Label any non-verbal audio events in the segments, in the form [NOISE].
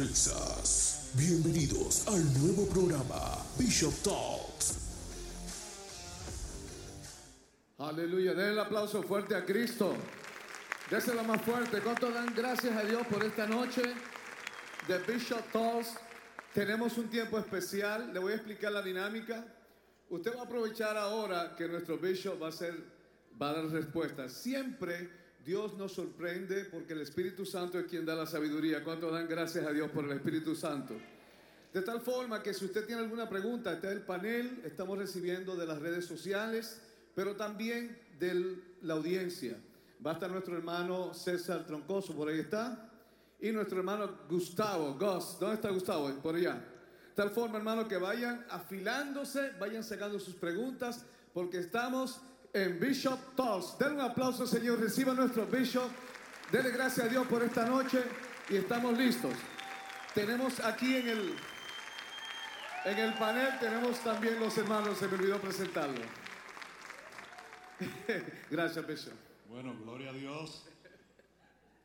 risas. Bienvenidos al nuevo programa Bishop Talks. Aleluya, den el aplauso fuerte a Cristo. Déselo más fuerte. ¿Cuánto dan gracias a Dios por esta noche de Bishop Talks? Tenemos un tiempo especial. Le voy a explicar la dinámica. Usted va a aprovechar ahora que nuestro Bishop va a, ser, va a dar respuestas. Siempre Dios nos sorprende porque el Espíritu Santo es quien da la sabiduría. ¿Cuánto dan gracias a Dios por el Espíritu Santo? De tal forma que si usted tiene alguna pregunta, está el panel, estamos recibiendo de las redes sociales, pero también de la audiencia. Va a estar nuestro hermano César Troncoso, por ahí está. Y nuestro hermano Gustavo, Gus, ¿dónde está Gustavo? Por allá. De tal forma, hermano, que vayan afilándose, vayan sacando sus preguntas, porque estamos en Bishop Talks. Denle un aplauso, Señor. Reciba nuestro Bishop. Dele gracias a Dios por esta noche y estamos listos. Tenemos aquí en el, en el panel, tenemos también los hermanos, se me olvidó presentarlo. [LAUGHS] gracias, Bishop. Bueno, gloria a Dios.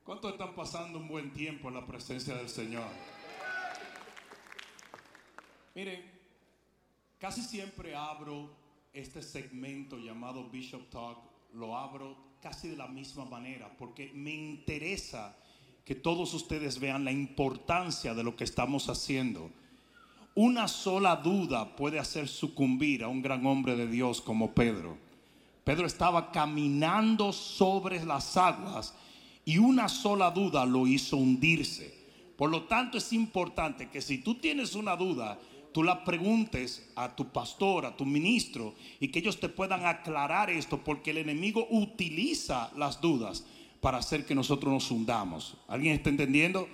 ¿Cuántos están pasando un buen tiempo en la presencia del Señor? Miren, casi siempre abro este segmento llamado Bishop Talk, lo abro casi de la misma manera, porque me interesa que todos ustedes vean la importancia de lo que estamos haciendo. Una sola duda puede hacer sucumbir a un gran hombre de Dios como Pedro. Pedro estaba caminando sobre las aguas y una sola duda lo hizo hundirse. Por lo tanto es importante que si tú tienes una duda, tú la preguntes a tu pastor, a tu ministro, y que ellos te puedan aclarar esto, porque el enemigo utiliza las dudas para hacer que nosotros nos hundamos. ¿Alguien está entendiendo?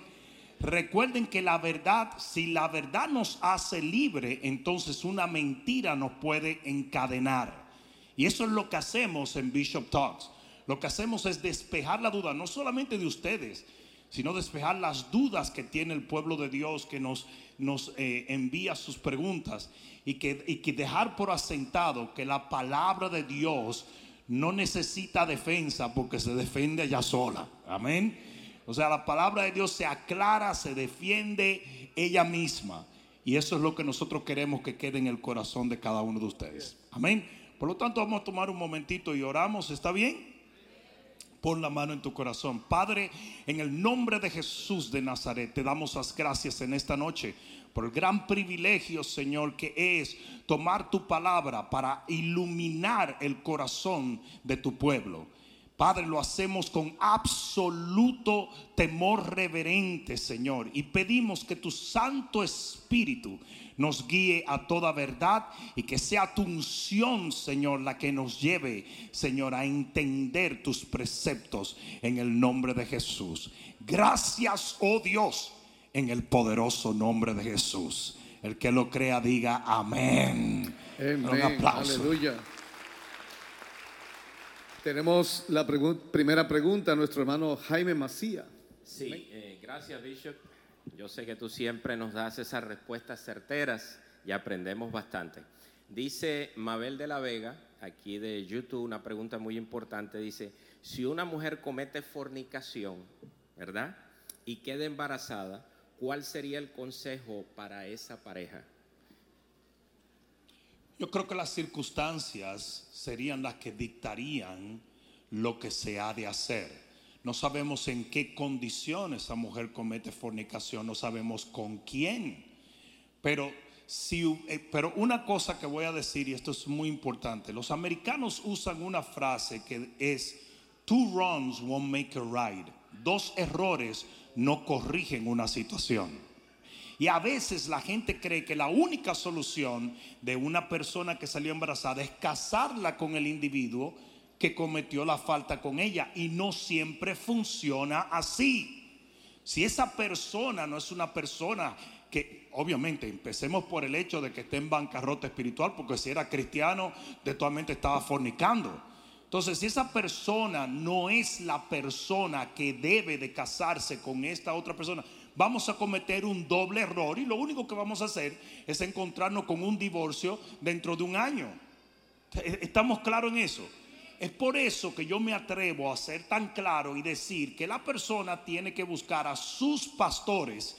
Recuerden que la verdad, si la verdad nos hace libre, entonces una mentira nos puede encadenar. Y eso es lo que hacemos en Bishop Talks. Lo que hacemos es despejar la duda, no solamente de ustedes, sino despejar las dudas que tiene el pueblo de Dios que nos, nos eh, envía sus preguntas y que, y que dejar por asentado que la palabra de Dios no necesita defensa porque se defiende ella sola. Amén. O sea, la palabra de Dios se aclara, se defiende ella misma. Y eso es lo que nosotros queremos que quede en el corazón de cada uno de ustedes. Amén. Por lo tanto, vamos a tomar un momentito y oramos. ¿Está bien? Pon la mano en tu corazón. Padre, en el nombre de Jesús de Nazaret, te damos las gracias en esta noche por el gran privilegio, Señor, que es tomar tu palabra para iluminar el corazón de tu pueblo. Padre, lo hacemos con absoluto temor reverente, Señor, y pedimos que tu Santo Espíritu nos guíe a toda verdad y que sea tu unción, Señor, la que nos lleve, Señor, a entender tus preceptos en el nombre de Jesús. Gracias, oh Dios, en el poderoso nombre de Jesús. El que lo crea diga amén. Un aplauso. Aleluya. Tenemos la primera pregunta a nuestro hermano Jaime Macía. Sí, eh, gracias Bishop. Yo sé que tú siempre nos das esas respuestas certeras y aprendemos bastante. Dice Mabel de la Vega, aquí de YouTube, una pregunta muy importante. Dice, si una mujer comete fornicación, ¿verdad? Y queda embarazada, ¿cuál sería el consejo para esa pareja? Yo creo que las circunstancias serían las que dictarían lo que se ha de hacer. No sabemos en qué condiciones esa mujer comete fornicación, no sabemos con quién. Pero, si, eh, pero una cosa que voy a decir, y esto es muy importante, los americanos usan una frase que es, two wrongs won't make a right. Dos errores no corrigen una situación. Y a veces la gente cree que la única solución de una persona que salió embarazada es casarla con el individuo que cometió la falta con ella. Y no siempre funciona así. Si esa persona no es una persona que, obviamente, empecemos por el hecho de que esté en bancarrota espiritual, porque si era cristiano, de totalmente estaba fornicando. Entonces, si esa persona no es la persona que debe de casarse con esta otra persona, vamos a cometer un doble error y lo único que vamos a hacer es encontrarnos con un divorcio dentro de un año. ¿Estamos claros en eso? Es por eso que yo me atrevo a ser tan claro y decir que la persona tiene que buscar a sus pastores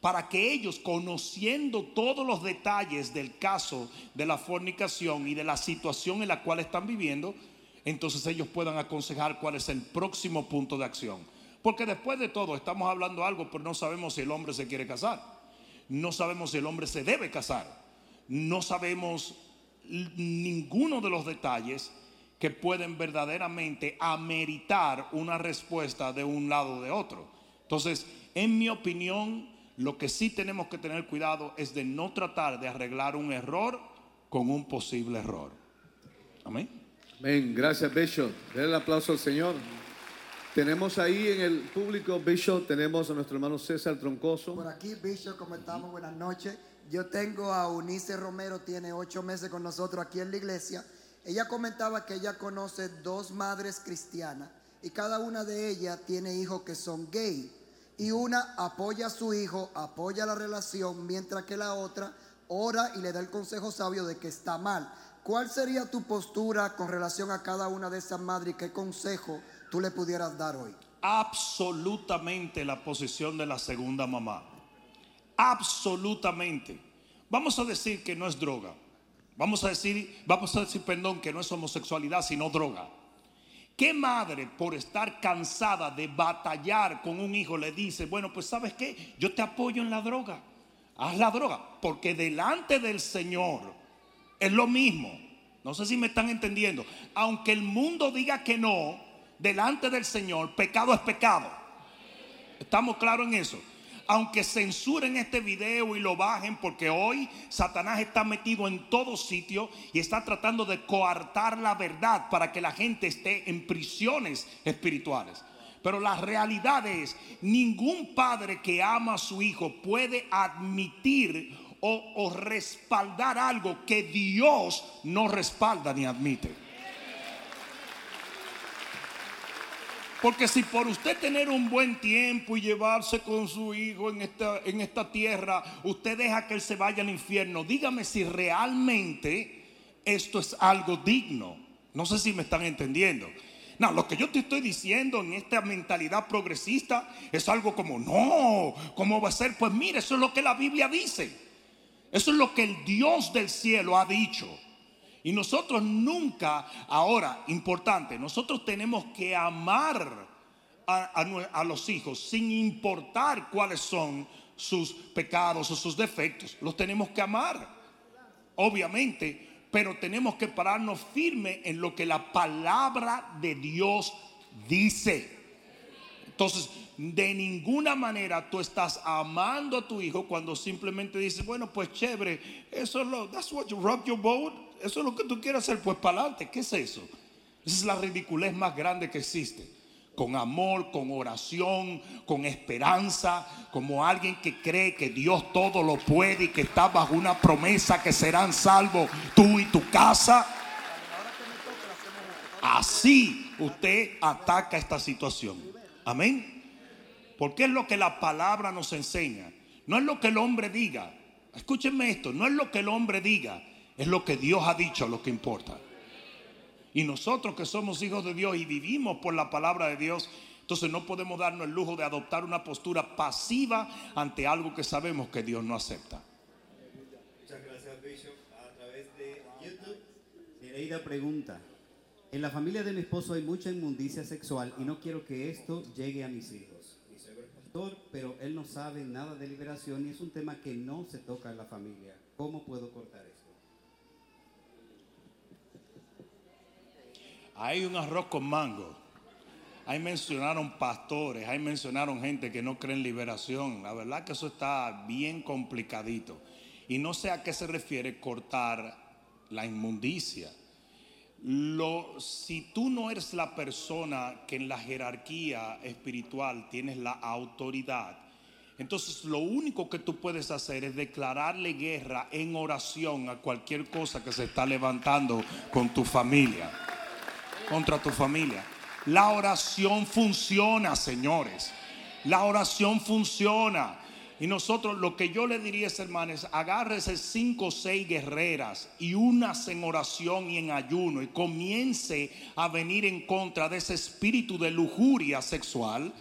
para que ellos, conociendo todos los detalles del caso de la fornicación y de la situación en la cual están viviendo, entonces ellos puedan aconsejar cuál es el próximo punto de acción. Porque después de todo estamos hablando algo, pero no sabemos si el hombre se quiere casar. No sabemos si el hombre se debe casar. No sabemos ninguno de los detalles que pueden verdaderamente ameritar una respuesta de un lado o de otro. Entonces, en mi opinión, lo que sí tenemos que tener cuidado es de no tratar de arreglar un error con un posible error. Amén. Amén. Gracias, Bishop. Den el aplauso al Señor. Tenemos ahí en el público, Bishop, tenemos a nuestro hermano César Troncoso. Por aquí, Bishop, ¿cómo estamos? Buenas noches. Yo tengo a Unice Romero, tiene ocho meses con nosotros aquí en la iglesia. Ella comentaba que ella conoce dos madres cristianas y cada una de ellas tiene hijos que son gay. Y una apoya a su hijo, apoya la relación, mientras que la otra ora y le da el consejo sabio de que está mal. ¿Cuál sería tu postura con relación a cada una de esas madres y qué consejo tú le pudieras dar hoy? Absolutamente la posición de la segunda mamá. Absolutamente. Vamos a decir que no es droga. Vamos a decir, vamos a decir, perdón, que no es homosexualidad, sino droga. ¿Qué madre por estar cansada de batallar con un hijo le dice, bueno, pues sabes qué, yo te apoyo en la droga, haz la droga, porque delante del Señor es lo mismo. No sé si me están entendiendo. Aunque el mundo diga que no, delante del Señor, pecado es pecado. ¿Estamos claros en eso? Aunque censuren este video y lo bajen, porque hoy Satanás está metido en todo sitio y está tratando de coartar la verdad para que la gente esté en prisiones espirituales. Pero la realidad es, ningún padre que ama a su hijo puede admitir o, o respaldar algo que Dios no respalda ni admite. Porque si por usted tener un buen tiempo y llevarse con su hijo en esta, en esta tierra, usted deja que él se vaya al infierno, dígame si realmente esto es algo digno. No sé si me están entendiendo. No, lo que yo te estoy diciendo en esta mentalidad progresista es algo como, no, ¿cómo va a ser? Pues mire, eso es lo que la Biblia dice. Eso es lo que el Dios del cielo ha dicho. Y nosotros nunca, ahora, importante, nosotros tenemos que amar a, los hijos sin importar cuáles son sus pecados o sus defectos. Los tenemos que amar, obviamente, pero tenemos que pararnos firme en lo que la palabra de Dios dice. Entonces, de ninguna manera tú estás amando a tu hijo cuando simplemente dices, bueno, pues chévere, eso es lo, that's what you rub your boat eso es lo que tú quieres hacer, pues para adelante. ¿Qué es eso? Esa es la ridiculez más grande que existe. Con amor, con oración, con esperanza, como alguien que cree que Dios todo lo puede y que está bajo una promesa que serán salvos tú y tu casa. Así usted ataca esta situación. Amén. Porque es lo que la palabra nos enseña. No es lo que el hombre diga. Escúchenme esto, no es lo que el hombre diga, es lo que Dios ha dicho lo que importa. Y nosotros que somos hijos de Dios y vivimos por la palabra de Dios, entonces no podemos darnos el lujo de adoptar una postura pasiva ante algo que sabemos que Dios no acepta. Muchas gracias, Bishop. A través de YouTube, Nereida pregunta. En la familia de mi esposo hay mucha inmundicia sexual y no quiero que esto llegue a mis hijos. Pastor, pero él no sabe nada de liberación y es un tema que no se toca en la familia. ¿Cómo puedo cortar esto? Hay un arroz con mango. Ahí mencionaron pastores, ahí mencionaron gente que no cree en liberación. La verdad que eso está bien complicadito. Y no sé a qué se refiere cortar la inmundicia. Lo, si tú no eres la persona que en la jerarquía espiritual tienes la autoridad, entonces lo único que tú puedes hacer es declararle guerra en oración a cualquier cosa que se está levantando con tu familia contra tu familia. La oración funciona, señores. La oración funciona. Y nosotros lo que yo le diría es, hermanos, agárrese cinco o seis guerreras y unas en oración y en ayuno y comience a venir en contra de ese espíritu de lujuria sexual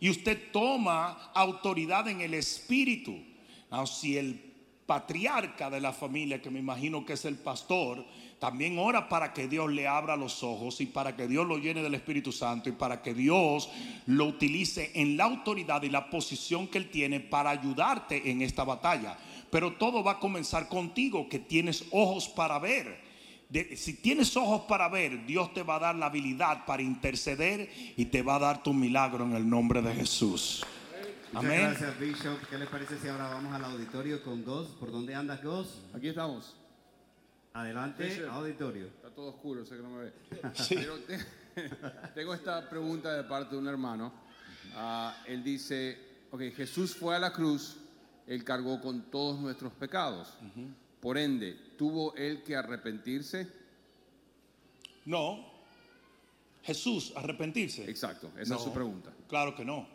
y usted toma autoridad en el espíritu. Si el patriarca de la familia, que me imagino que es el pastor, también ora para que Dios le abra los ojos y para que Dios lo llene del Espíritu Santo y para que Dios lo utilice en la autoridad y la posición que Él tiene para ayudarte en esta batalla. Pero todo va a comenzar contigo, que tienes ojos para ver. De- si tienes ojos para ver, Dios te va a dar la habilidad para interceder y te va a dar tu milagro en el nombre de Jesús. Muchas Amén. gracias, Bishop. ¿Qué les parece si ahora vamos al auditorio con Gos? ¿Por dónde andas, Gos? Aquí estamos. Adelante, auditorio. Está todo oscuro, sé que no me ve. [LAUGHS] Pero te- [LAUGHS] tengo esta pregunta de parte de un hermano. Ah, él dice, ok, Jesús fue a la cruz, él cargó con todos nuestros pecados. Por ende, ¿tuvo él que arrepentirse? No. Jesús, arrepentirse. Exacto, esa es su No, pregunta. Claro que no.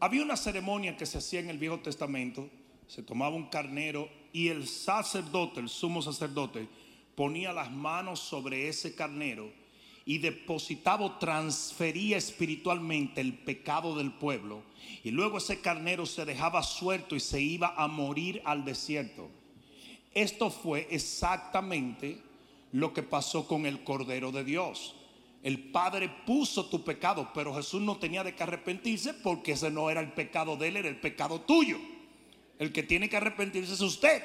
Había una ceremonia que se hacía en el Viejo Testamento. Se tomaba un carnero y el sacerdote, el sumo sacerdote, ponía las manos sobre ese carnero y depositaba o transfería espiritualmente el pecado del pueblo. Y luego ese carnero se dejaba suelto y se iba a morir al desierto. Esto fue exactamente lo que pasó con el Cordero de Dios. El Padre puso tu pecado, pero Jesús no tenía de que arrepentirse porque ese no era el pecado de él, era el pecado tuyo. El que tiene que arrepentirse es usted.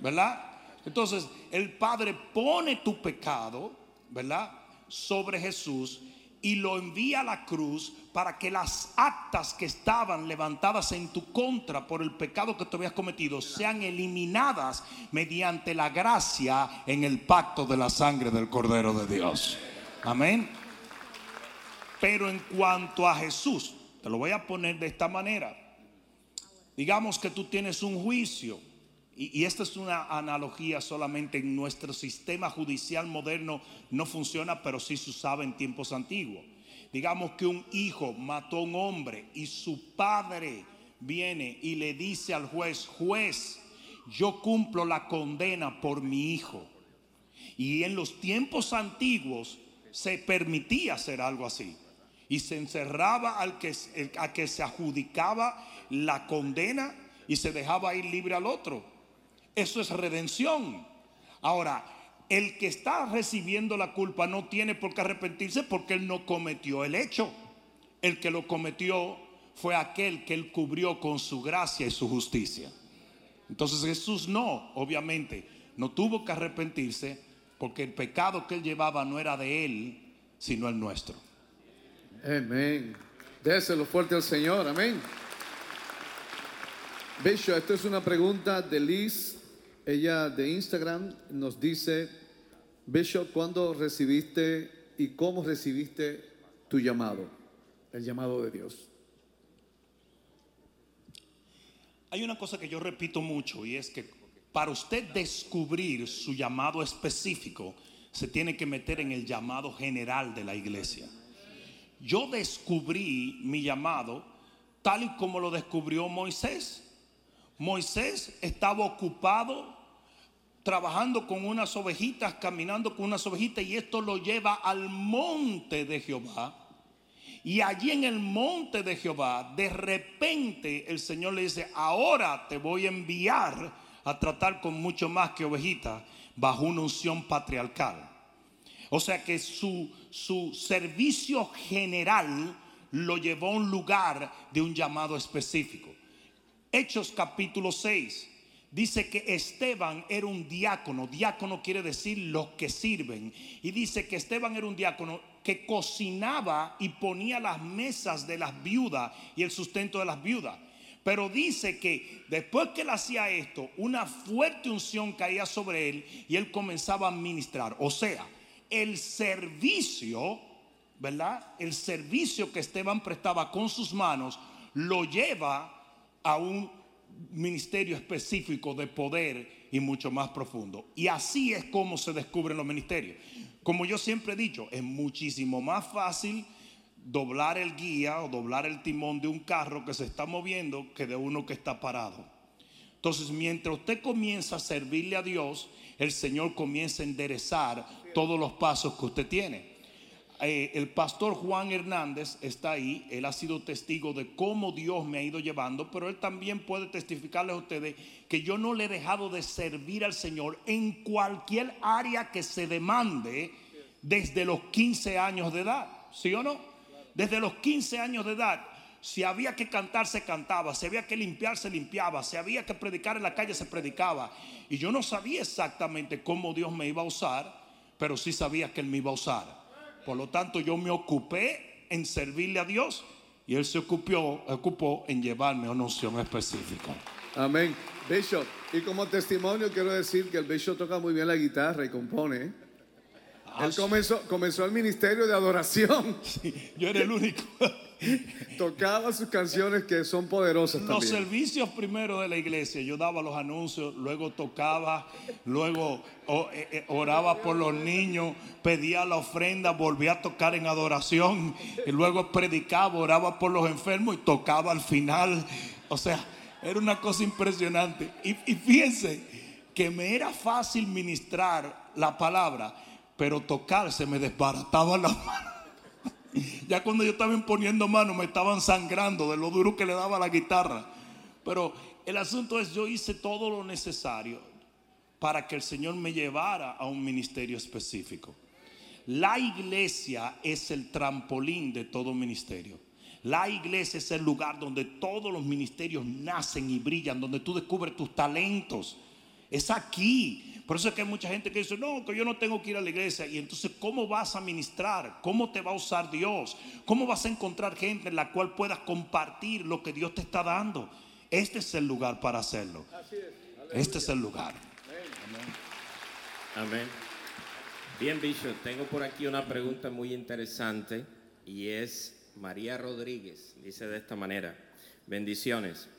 ¿Verdad? Entonces, el Padre pone tu pecado, ¿verdad? Sobre Jesús y lo envía a la cruz para que las actas que estaban levantadas en tu contra por el pecado que tú habías cometido sean eliminadas mediante la gracia en el pacto de la sangre del Cordero de Dios. Amén. Pero en cuanto a Jesús, te lo voy a poner de esta manera. Digamos que tú tienes un juicio, y, esta es una analogía solamente en nuestro sistema judicial moderno, no funciona, pero sí se usaba en tiempos antiguos. Digamos que un hijo mató a un hombre y su padre viene y le dice al juez, juez, yo cumplo la condena por mi hijo. Y en los tiempos antiguos se permitía hacer algo así. Y se encerraba al que, a que se adjudicaba la condena y se dejaba ir libre al otro. Eso es redención. Ahora, el que está recibiendo la culpa no tiene por qué arrepentirse porque él no cometió el hecho. El que lo cometió fue aquel que él cubrió con su gracia y su justicia. Entonces Jesús no, obviamente, no tuvo que arrepentirse porque el pecado que él llevaba no era de él, sino el nuestro. Amén. Déselo fuerte al Señor, amén. Bishop, esta es una pregunta de Liz, ella de Instagram nos dice, Bishop, ¿cuándo recibiste y cómo recibiste tu llamado? El llamado de Dios. Hay una cosa que yo repito mucho y es que para usted descubrir su llamado específico, se tiene que meter en el llamado general de la iglesia. Yo descubrí mi llamado tal y como lo descubrió Moisés. Moisés estaba ocupado trabajando con unas ovejitas, caminando con unas ovejitas y esto lo lleva al monte de Jehová. Y allí en el monte de Jehová, de repente el Señor le dice, ahora te voy a enviar a tratar con mucho más que ovejitas bajo una unción patriarcal. O sea que su, su servicio general lo llevó a un lugar de un llamado específico. Hechos capítulo 6 dice que Esteban era un diácono. Diácono quiere decir los que sirven. Y dice que Esteban era un diácono que cocinaba y ponía las mesas de las viudas y el sustento de las viudas. Pero dice que después que él hacía esto, una fuerte unción caía sobre él y él comenzaba a ministrar. O sea, el servicio, ¿verdad? El servicio que Esteban prestaba con sus manos lo lleva a un ministerio específico de poder y mucho más profundo. Y así es como se descubren los ministerios. Como yo siempre he dicho, es muchísimo más fácil doblar el guía o doblar el timón de un carro que se está moviendo que de uno que está parado. Entonces, mientras usted comienza a servirle a Dios, el Señor comienza a enderezar todos los pasos que usted tiene. Eh, el pastor Juan Hernández está ahí, él ha sido testigo de cómo Dios me ha ido llevando, pero él también puede testificarles a ustedes que yo no le he dejado de servir al Señor en cualquier área que se demande desde los 15 años de edad, ¿sí o no? Desde los 15 años de edad. Si había que cantar, se cantaba. Si había que limpiar, se limpiaba. Si había que predicar en la calle, se predicaba. Y yo no sabía exactamente cómo Dios me iba a usar, pero sí sabía que Él me iba a usar. Por lo tanto, yo me ocupé en servirle a Dios y Él se ocupó, ocupó en llevarme a una unción específica. Amén. Bishop, y como testimonio quiero decir que el Bishop toca muy bien la guitarra y compone. Él comenzó, comenzó el ministerio de adoración. [LAUGHS] Yo era el único. [LAUGHS] Tocaba sus canciones que son poderosas Los también. servicios primero de la iglesia, yo daba los anuncios, luego tocaba, luego eh, eh, oraba por los niños, pedía la ofrenda, volvía a tocar en adoración, y luego predicaba, oraba por los enfermos y tocaba al final. O sea, era una cosa impresionante. Y, y fíjense que me era fácil ministrar la palabra, pero tocar se me desbarataba la mano. [LAUGHS] Ya cuando yo estaba imponiendo mano me estaban sangrando de lo duro que le daba la guitarra. Pero el asunto es, yo hice todo lo necesario para que el Señor me llevara a un ministerio específico. La iglesia es el trampolín de todo ministerio. La iglesia es el lugar donde todos los ministerios nacen y brillan, donde tú descubres tus talentos. Es aquí. Por eso es que hay mucha gente que dice, no, que yo no tengo que ir a la iglesia. Y entonces, ¿cómo vas a ministrar? ¿Cómo te va a usar Dios? ¿Cómo vas a encontrar gente en la cual puedas compartir lo que Dios te está dando? Este es el lugar para hacerlo. Este es el lugar. Amén. Bien, Bishop, tengo por aquí una pregunta muy interesante y es María Rodríguez. Dice de esta manera, bendiciones.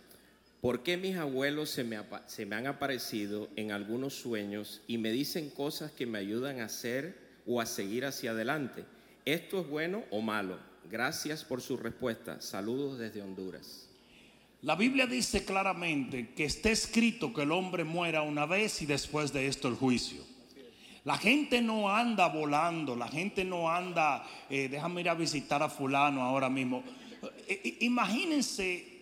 ¿Por qué mis abuelos se me, han aparecido en algunos sueños y me dicen cosas que me ayudan a hacer o a seguir hacia adelante? ¿Esto es bueno o malo? Gracias por su respuesta. Saludos desde Honduras. La Biblia dice claramente que está escrito que el hombre muera una vez y después de esto el juicio. La gente no anda volando, la gente no anda, eh, déjame ir a visitar a fulano ahora mismo. Eh, imagínense,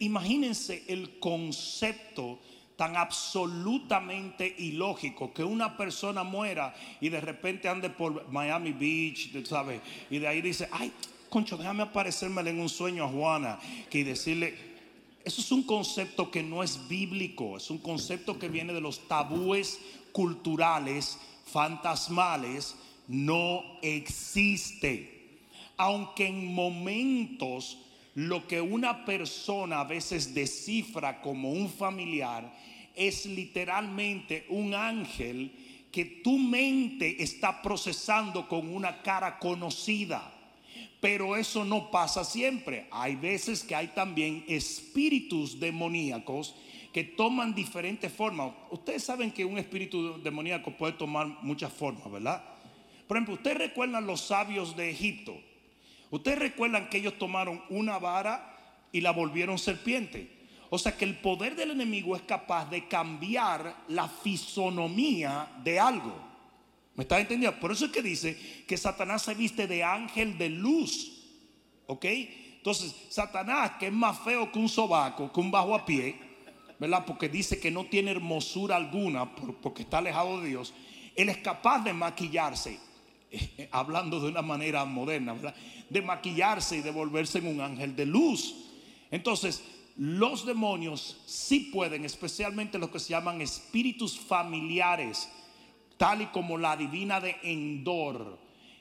imagínense el concepto tan absolutamente ilógico que una persona muera y de repente ande por Miami Beach, ¿sabes? Y de ahí dice, ay, concho, déjame aparecérmele en un sueño a Juana, y decirle, eso es un concepto que no es bíblico, es un concepto que viene de los tabúes culturales, fantasmales, no existe. Aunque en momentos lo que una persona a veces descifra como un familiar es literalmente un ángel que tu mente está procesando con una cara conocida. Pero eso no pasa siempre. Hay veces que hay también espíritus demoníacos que toman diferentes formas. Ustedes saben que un espíritu demoníaco puede tomar muchas formas, ¿verdad? Por ejemplo, ustedes recuerdan los sabios de Egipto. Ustedes recuerdan que ellos tomaron una vara y la volvieron serpiente. O sea que el poder del enemigo es capaz de cambiar la fisonomía de algo. ¿Me está entendiendo? Por eso es que dice que Satanás se viste de ángel de luz. ¿Ok? Entonces, Satanás, que es más feo que un sobaco, que un bajo a pie, ¿verdad? Porque dice que no tiene hermosura alguna por- porque está alejado de Dios. Él es capaz de maquillarse, [LAUGHS] hablando de una manera moderna. De maquillarse y de volverse en un ángel de luz. Entonces, los demonios sí pueden, especialmente los que se llaman espíritus familiares, tal y como la divina de Endor,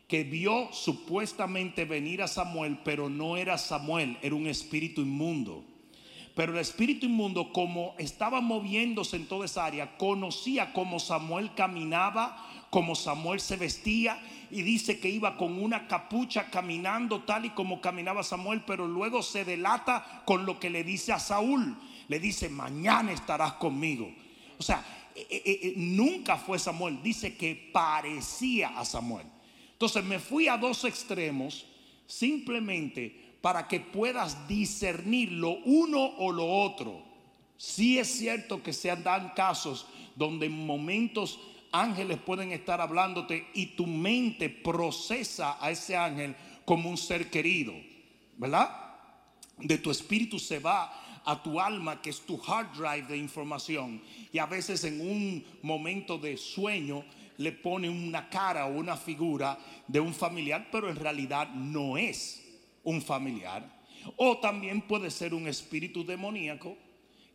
que vio supuestamente venir a Samuel, pero no era Samuel, era un espíritu inmundo. Pero el espíritu inmundo, como estaba moviéndose en toda esa área, conocía cómo Samuel caminaba, cómo Samuel se vestía, y dice que iba con una capucha caminando tal y como caminaba Samuel, pero luego se delata con lo que le dice a Saúl. Le dice, mañana estarás conmigo. O sea, eh, eh, eh, nunca fue Samuel, dice que parecía a Samuel. Entonces me fui a dos extremos simplemente para que puedas discernir lo uno o lo otro. Sí es cierto que se dan casos donde en momentos ángeles pueden estar hablándote y tu mente procesa a ese ángel como un ser querido, ¿verdad? De tu espíritu se va a tu alma, que es tu hard drive de información. Y a veces en un momento de sueño le pone una cara o una figura de un familiar, pero en realidad no es un familiar. O también puede ser un espíritu demoníaco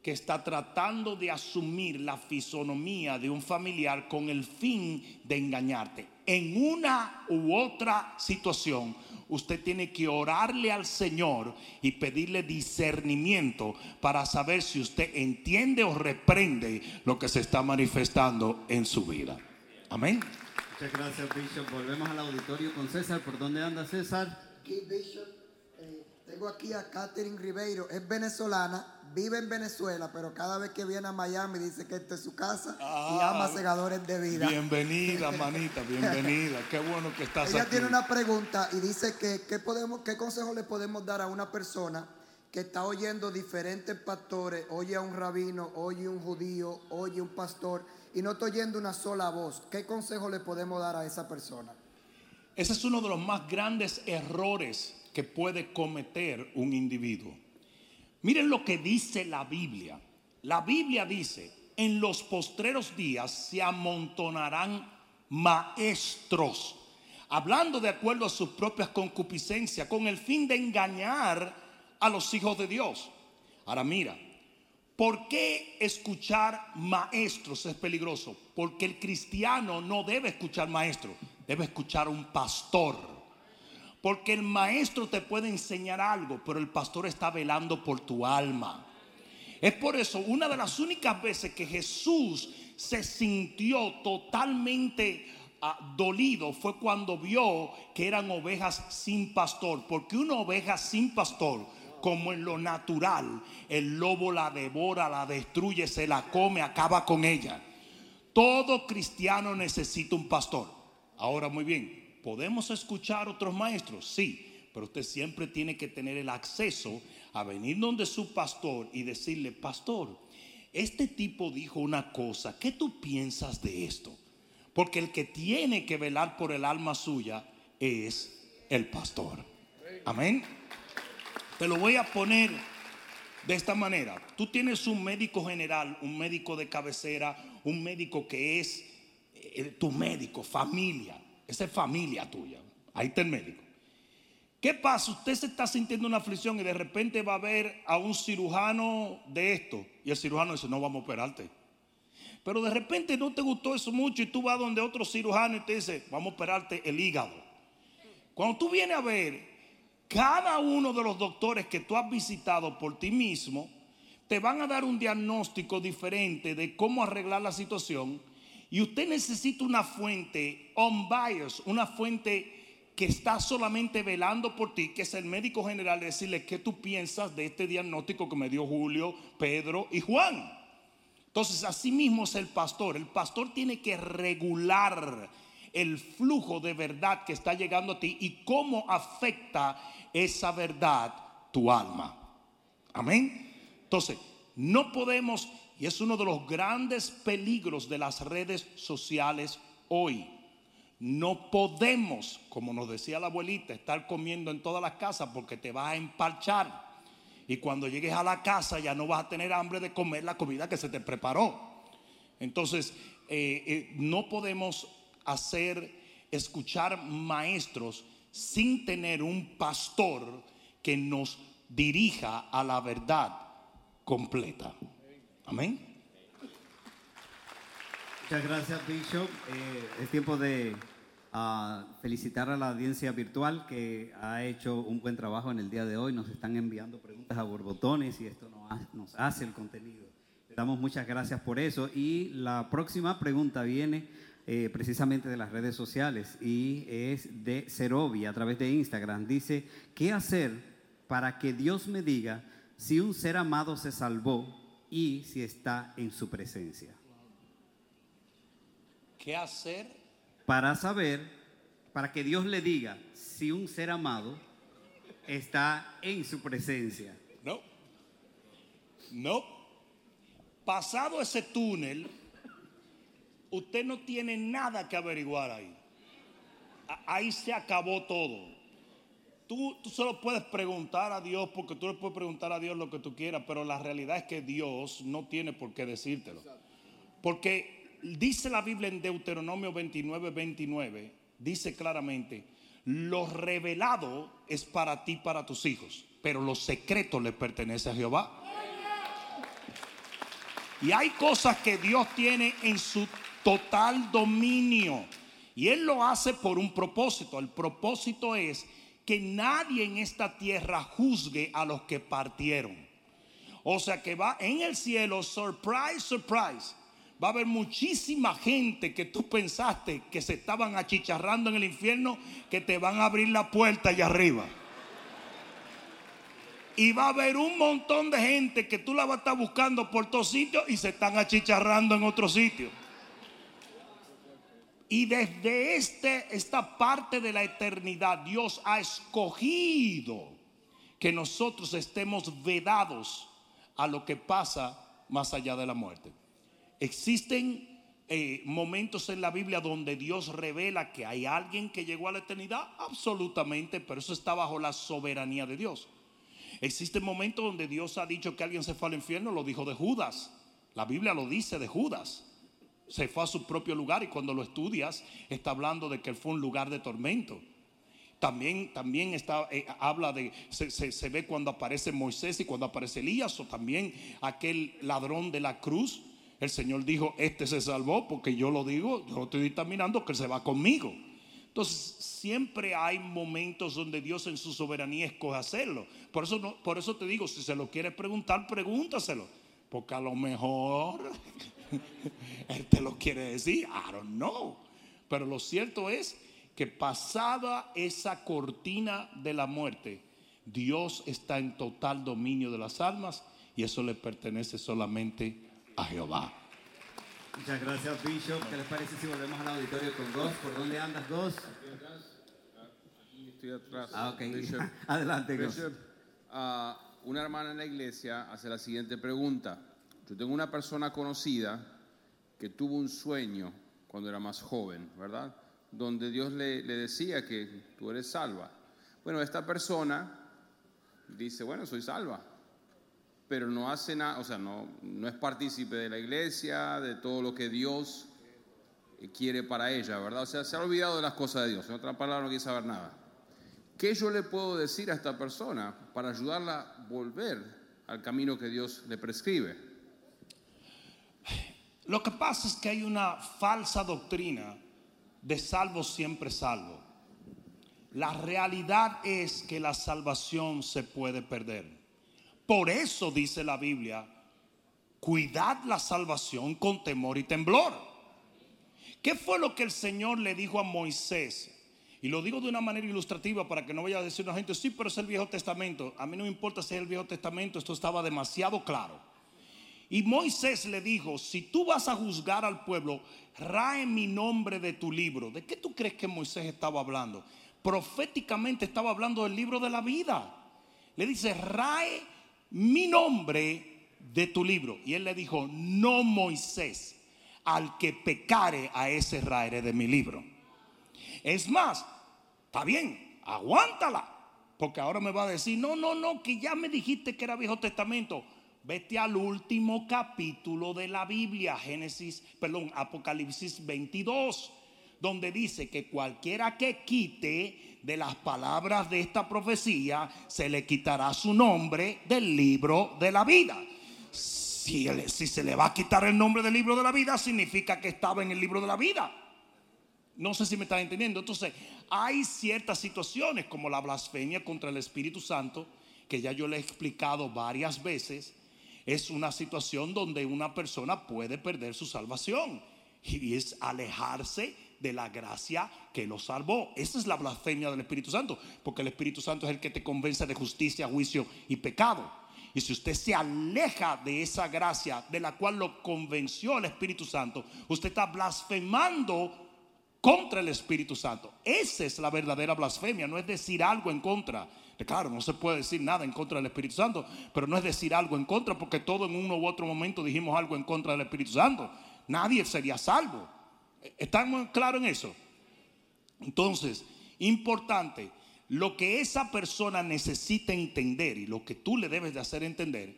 que está tratando de asumir la fisonomía de un familiar con el fin de engañarte. En una u otra situación, usted tiene que orarle al Señor y pedirle discernimiento para saber si usted entiende o reprende lo que se está manifestando en su vida. Amén. Muchas gracias, Bishop. Volvemos al auditorio con César. ¿Por dónde anda César? Aquí, Bishop, eh, tengo aquí a Catherine Ribeiro, es venezolana, vive en Venezuela, pero cada vez que viene a Miami dice que esta es su casa y Ah, ama segadores de vida. Bienvenida, [LAUGHS] manita, bienvenida. Qué bueno que estás Ella aquí. tiene una pregunta y dice que ¿qué, podemos, qué consejo le podemos dar a una persona que está oyendo diferentes pastores, oye a un rabino, oye a un judío, oye a un pastor y no está oyendo una sola voz? ¿Qué consejo le podemos dar a esa persona? Ese es uno de los más grandes errores que puede cometer un individuo. Miren lo que dice la Biblia. La Biblia dice, en los postreros días se amontonarán maestros, hablando de acuerdo a sus propias concupiscencias, con el fin de engañar a los hijos de Dios. Ahora mira, ¿Por qué escuchar maestros es peligroso? Porque el cristiano no debe escuchar maestro, debe escuchar un pastor. Porque el maestro te puede enseñar algo, pero el pastor está velando por tu alma. Es por eso una de las únicas veces que Jesús se sintió totalmente ah, dolido fue cuando vio que eran ovejas sin pastor. Porque una oveja sin pastor, como en lo natural, el lobo la devora, la destruye, se la come, acaba con ella. Todo cristiano necesita un pastor. Ahora muy bien, ¿podemos escuchar otros maestros? Sí, pero usted siempre tiene que tener el acceso a venir donde su pastor y decirle, pastor, este tipo dijo una cosa, ¿qué tú piensas de esto? Porque el que tiene que velar por el alma suya es el pastor. Amén. Te lo voy a poner de esta manera. Tú tienes un médico general, un médico de cabecera, un médico que es eh, tu médico, familia. Esa es familia tuya. Ahí está el médico. ¿Qué pasa? Usted se está sintiendo una aflicción y de repente va a ver a un cirujano de esto. Y el cirujano dice, no vamos a operarte. Pero de repente no te gustó eso mucho y tú vas donde otro cirujano y te dice, vamos a operarte el hígado. Cuando tú vienes a ver, cada uno de los doctores que tú has visitado por ti mismo, te van a dar un diagnóstico diferente de cómo arreglar la situación. Y usted necesita una fuente unbiased, una fuente que está solamente velando por ti, que es el médico general, decirle qué tú piensas de este diagnóstico que me dio Julio, Pedro y Juan. Entonces, así mismo es el pastor. El pastor tiene que regular el flujo de verdad que está llegando a ti y cómo afecta esa verdad tu alma. Amén. Entonces, no podemos, y es uno de los grandes peligros de las redes sociales hoy. No podemos, como nos decía la abuelita, estar comiendo en todas las casas porque te vas a empalchar. Y cuando llegues a la casa ya no vas a tener hambre de comer la comida que se te preparó. Entonces, eh, eh, no podemos hacer, escuchar maestros sin tener un pastor que nos dirija a la verdad completa. Amén. Muchas gracias, Bishop. Eh, es tiempo de ah, felicitar a la audiencia virtual que ha hecho un buen trabajo en el día de hoy. Nos están enviando preguntas a borbotones y esto nos ha- nos hace el contenido. Le damos muchas gracias por eso. Y la próxima pregunta viene eh, precisamente de las redes sociales y es de Cerobi a través de Instagram. Dice, ¿qué hacer para que Dios me diga si un ser amado se salvó y si está en su presencia? ¿Qué hacer? para saber, para que Dios le diga si un ser amado está en su presencia. No. No. Pasado ese túnel, usted no tiene nada que averiguar ahí. Ahí se acabó todo. Tú, tú solo puedes preguntar a Dios porque tú le puedes preguntar a Dios lo que tú quieras, pero la realidad es que Dios no tiene por qué decírtelo. Porque dice la Biblia en Deuteronomio 29, 29, dice claramente, lo revelado es para ti, para tus hijos, pero lo secreto le pertenece a Jehová. Y hay cosas que Dios tiene en su total dominio. Y Él lo hace por un propósito. El propósito es que nadie en esta tierra juzgue a los que partieron. O sea que va en el cielo, surprise, surprise. Va a haber muchísima gente que tú pensaste que se estaban achicharrando en el infierno, que te van a abrir la puerta allá arriba. Y va a haber un montón de gente que tú la vas a estar buscando por todos sitios y se están achicharrando en otro sitio. Y desde este, esta parte de la eternidad, Dios ha escogido que nosotros estemos vedados a lo que pasa más allá de la muerte. Existen eh, momentos en la Biblia donde Dios revela que hay alguien que llegó a la eternidad, absolutamente, pero eso está bajo la soberanía de Dios. Existen momentos donde Dios ha dicho que alguien se fue al infierno, lo dijo de Judas. La Biblia lo dice de Judas. Se fue a su propio lugar y cuando lo estudias está hablando de que fue un lugar de tormento. También, también está, eh, habla de, se, se- ve cuando aparece Moisés y cuando aparece Elías o también aquel ladrón de la cruz. El Señor dijo, este se salvó porque yo lo digo, yo estoy dictaminando que se va conmigo. Entonces, siempre hay momentos donde Dios en su soberanía escoge hacerlo. Por eso, no, por eso te digo, si se lo quieres preguntar, pregúntaselo. Porque a lo mejor [LAUGHS] Él te lo quiere decir, I don't know. Pero lo cierto es que pasada esa cortina de la muerte, Dios está en total dominio de las almas y eso le pertenece solamente a Jehová. Muchas gracias, Bishop. ¿Qué les parece si volvemos al auditorio con Ghost? ¿Por dónde andas, Ghost? Estoy atrás. Ah, ok. Bishop. [LAUGHS] Adelante, Ghost. Bishop, ah, una hermana en la iglesia hace la siguiente pregunta. Yo tengo una persona conocida que tuvo un sueño cuando era más joven, ¿verdad? Donde Dios le, decía que tú eres salva. Bueno, esta persona dice, bueno, soy salva, pero no hace nada, o sea, no, es partícipe de la iglesia, de todo lo que Dios quiere para ella, ¿verdad? O sea, se ha olvidado de las cosas de Dios. En otra palabra, no quiere saber nada. ¿Qué yo le puedo decir a esta persona para ayudarla a volver al camino que Dios le prescribe? Lo que pasa es que hay una falsa doctrina de salvo siempre salvo. La realidad es que la salvación se puede perder. Por eso dice la Biblia, cuidad la salvación con temor y temblor. ¿Qué fue lo que el Señor le dijo a Moisés? Y lo digo de una manera ilustrativa para que no vaya a decir la gente, sí, pero es el Viejo Testamento. A mí no me importa si es el Viejo Testamento, esto estaba demasiado claro. Y Moisés le dijo, si tú vas a juzgar al pueblo, rae mi nombre de tu libro. ¿De qué tú crees que Moisés estaba hablando? Proféticamente estaba hablando del libro de la vida. Le dice, rae mi nombre de tu libro. Y él le dijo, no Moisés, al que pecare a ese raeré de mi libro. Es más, está bien, aguántala. Porque ahora me va a decir, no, no, no, que ya me dijiste que era Viejo Testamento. Vete al último capítulo de la Biblia, Génesis, perdón, Apocalipsis 22, donde dice que cualquiera que quite de las palabras de esta profecía, se le quitará su nombre del libro de la vida. Si, si se le va a quitar el nombre del libro de la vida, significa que estaba en el libro de la vida. No sé si me están entendiendo. Entonces, hay ciertas situaciones como la blasfemia contra el Espíritu Santo, que ya yo le he explicado varias veces. Es una situación donde una persona puede perder su salvación y es alejarse de la gracia que lo salvó. Esa es la blasfemia del Espíritu Santo, porque el Espíritu Santo es el que te convence de justicia, juicio y pecado. Y si usted se aleja de esa gracia de la cual lo convenció el Espíritu Santo, usted está blasfemando contra el Espíritu Santo. Esa es la verdadera blasfemia, no es decir algo en contra. Claro, no se puede decir nada en contra del Espíritu Santo, pero no es decir algo en contra porque todo en uno u otro momento dijimos algo en contra del Espíritu Santo. Nadie sería salvo. ¿Estamos claros en eso? Entonces, importante, lo que esa persona necesita entender y lo que tú le debes de hacer entender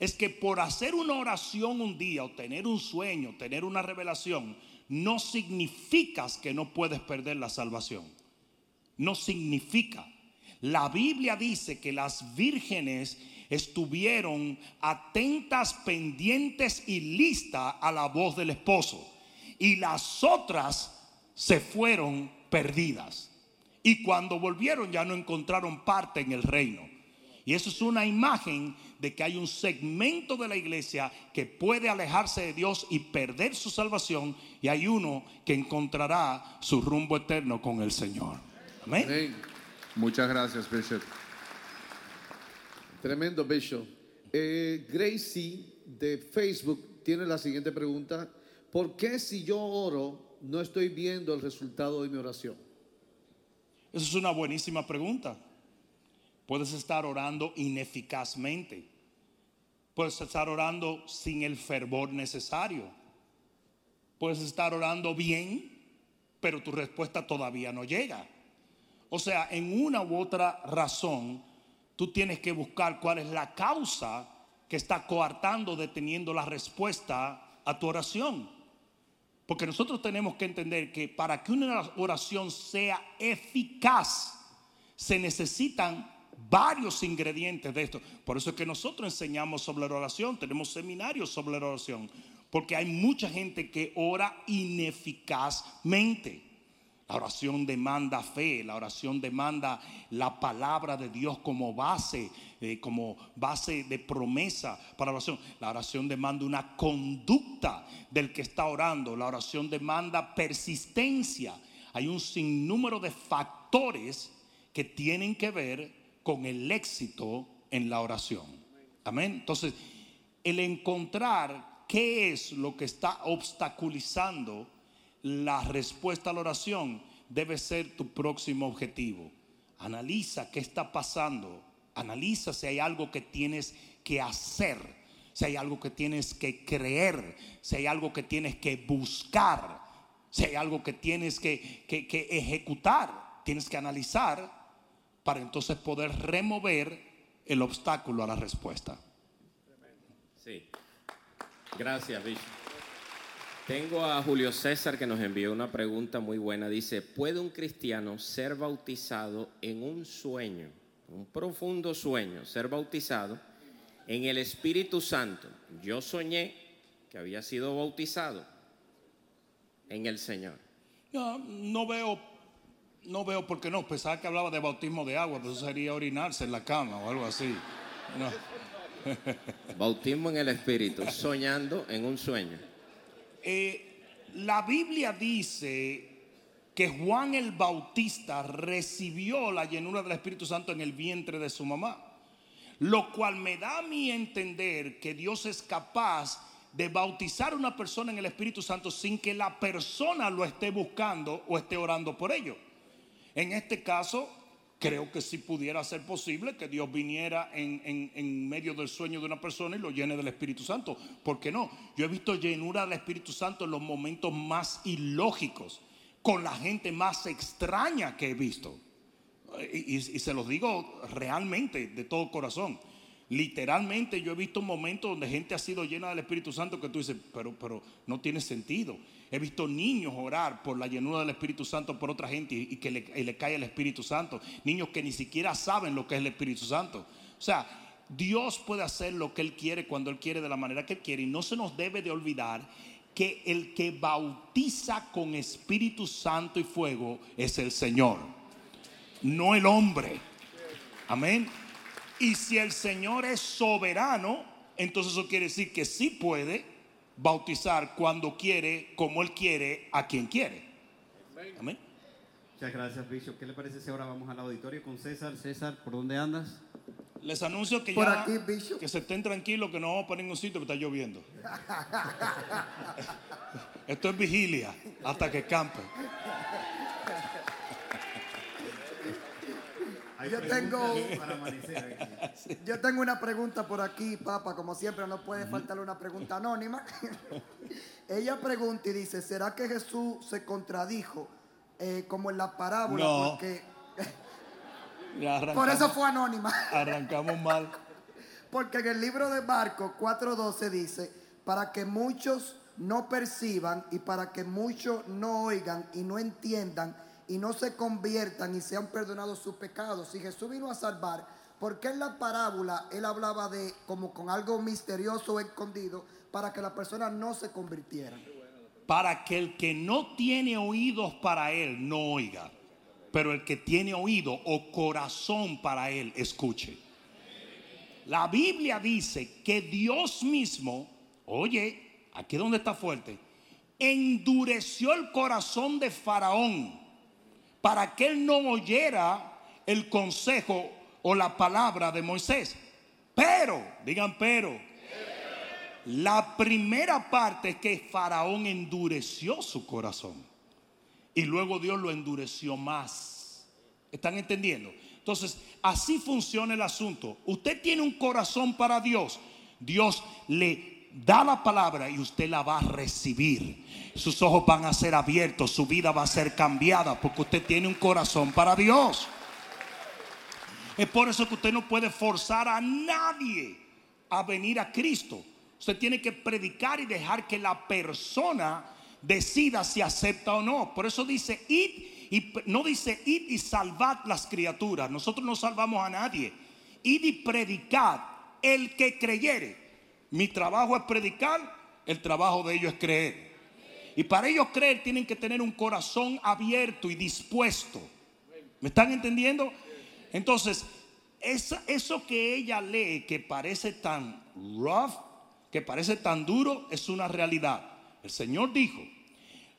es que por hacer una oración un día o tener un sueño, tener una revelación, no significa que no puedes perder la salvación. No significa. La Biblia dice que las vírgenes estuvieron atentas, pendientes y listas a la voz del esposo. Y las otras se fueron perdidas. Y cuando volvieron ya no encontraron parte en el reino. Y eso es una imagen de que hay un segmento de la iglesia que puede alejarse de Dios y perder su salvación. Y hay uno que encontrará su rumbo eterno con el Señor. Amén. Amén. Muchas gracias, Bishop. Tremendo, Bishop. Eh, Gracie de Facebook tiene la siguiente pregunta. ¿Por qué si yo oro no estoy viendo el resultado de mi oración? Esa es una buenísima pregunta. Puedes estar orando ineficazmente. Puedes estar orando sin el fervor necesario. Puedes estar orando bien, pero tu respuesta todavía no llega. O sea, en una u otra razón, tú tienes que buscar cuál es la causa que está coartando, deteniendo la respuesta a tu oración. Porque nosotros tenemos que entender que para que una oración sea eficaz, se necesitan varios ingredientes de esto. Por eso es que nosotros enseñamos sobre la oración, tenemos seminarios sobre la oración, porque hay mucha gente que ora ineficazmente. La oración demanda fe, la oración demanda la palabra de Dios como base, eh, como base de promesa para la oración. La oración demanda una conducta del que está orando. La oración demanda persistencia. Hay un sinnúmero de factores que tienen que ver con el éxito en la oración. Amén. Entonces, el encontrar qué es lo que está obstaculizando la respuesta a la oración debe ser tu próximo objetivo. Analiza qué está pasando. Analiza si hay algo que tienes que hacer, si hay algo que tienes que creer, si hay algo que tienes que buscar, si hay algo que tienes que, que- que ejecutar. Tienes que analizar para entonces poder remover el obstáculo a la respuesta. Sí. Gracias, Bishop. Tengo a Julio César que nos envió una pregunta muy buena. Dice, ¿puede un cristiano ser bautizado en un sueño, un profundo sueño, ser bautizado en el Espíritu Santo? Yo soñé que había sido bautizado en el Señor. No, no veo, no veo por qué no. Pensaba que hablaba de bautismo de agua, pero eso sería orinarse en la cama o algo así. No. Bautismo en el Espíritu, soñando en un sueño. Eh, la Biblia dice que Juan el Bautista recibió la llenura del Espíritu Santo en el vientre de su mamá. Lo cual me da a mí entender que Dios es capaz de bautizar a una persona en el Espíritu Santo sin que la persona lo esté buscando o esté orando por ello. En este caso, creo que sí pudiera ser posible que Dios viniera en, en- en medio del sueño de una persona y lo llene del Espíritu Santo. ¿Por qué no? Yo he visto llenura del Espíritu Santo en los momentos más ilógicos, con la gente más extraña que he visto. Y- y se los digo realmente, de todo corazón. Literalmente yo he visto momentos donde gente ha sido llena del Espíritu Santo que tú dices, pero, pero no tiene sentido. He visto niños orar por la llenura del Espíritu Santo por otra gente y, que le, le cae el Espíritu Santo. Niños que ni siquiera saben lo que es el Espíritu Santo. O sea, Dios puede hacer lo que Él quiere cuando Él quiere de la manera que Él quiere. Y no se nos debe de olvidar que el que bautiza con Espíritu Santo y fuego es el Señor, no el hombre. Amén. Y si el Señor es soberano, entonces eso quiere decir que sí puede bautizar cuando quiere, como Él quiere, a quien quiere. Amén. Muchas gracias, Bishop. ¿Qué le parece si ahora vamos al auditorio con César? César, ¿por dónde andas? Les anuncio que Por ya aquí, que se estén tranquilos que no vamos a poner en un sitio que está lloviendo. [LAUGHS] Esto es vigilia hasta que campe. Yo tengo-. [LAUGHS] Yo tengo una pregunta por aquí, papá. Como siempre, no puede faltarle una pregunta anónima. [LAUGHS] Ella pregunta y dice: ¿Será que Jesús se contradijo eh, como en la parábola? No. Porque [LAUGHS] por eso fue anónima. Arrancamos mal. Porque en el libro de Marcos 4:12 dice: Para que muchos no perciban y para que muchos no oigan y no entiendan y no se conviertan y sean perdonados sus pecados. Si Jesús vino a salvar, ¿por qué en la parábola él hablaba de como con algo misterioso escondido para que las personas no se convirtieran? Para que el que no tiene oídos para él no oiga, pero el que tiene oído o corazón para él escuche. La Biblia dice que Dios mismo, oye, aquí donde está fuerte, endureció el corazón de Faraón para que él no oyera el consejo o la palabra de Moisés. Pero, digan pero, la primera parte es que Faraón endureció su corazón y luego Dios lo endureció más. ¿Están entendiendo? Entonces, así funciona el asunto. Usted tiene un corazón para Dios. Dios le da la palabra y usted la va a recibir. Sus ojos van a ser abiertos, su vida va a ser cambiada porque usted tiene un corazón para Dios. Es por eso que usted no puede forzar a nadie a venir a Cristo. Usted tiene que predicar y dejar que la persona decida si acepta o no. Por eso dice id y no dice id y salvad las criaturas. Nosotros no salvamos a nadie. Id y predicad el que creyere. Mi trabajo es predicar, el trabajo de ellos es creer. Y para ellos creer tienen que tener un corazón abierto y dispuesto. ¿Me están entendiendo? Entonces, eso que ella lee que parece tan rough, que parece tan duro, es una realidad. El Señor dijo,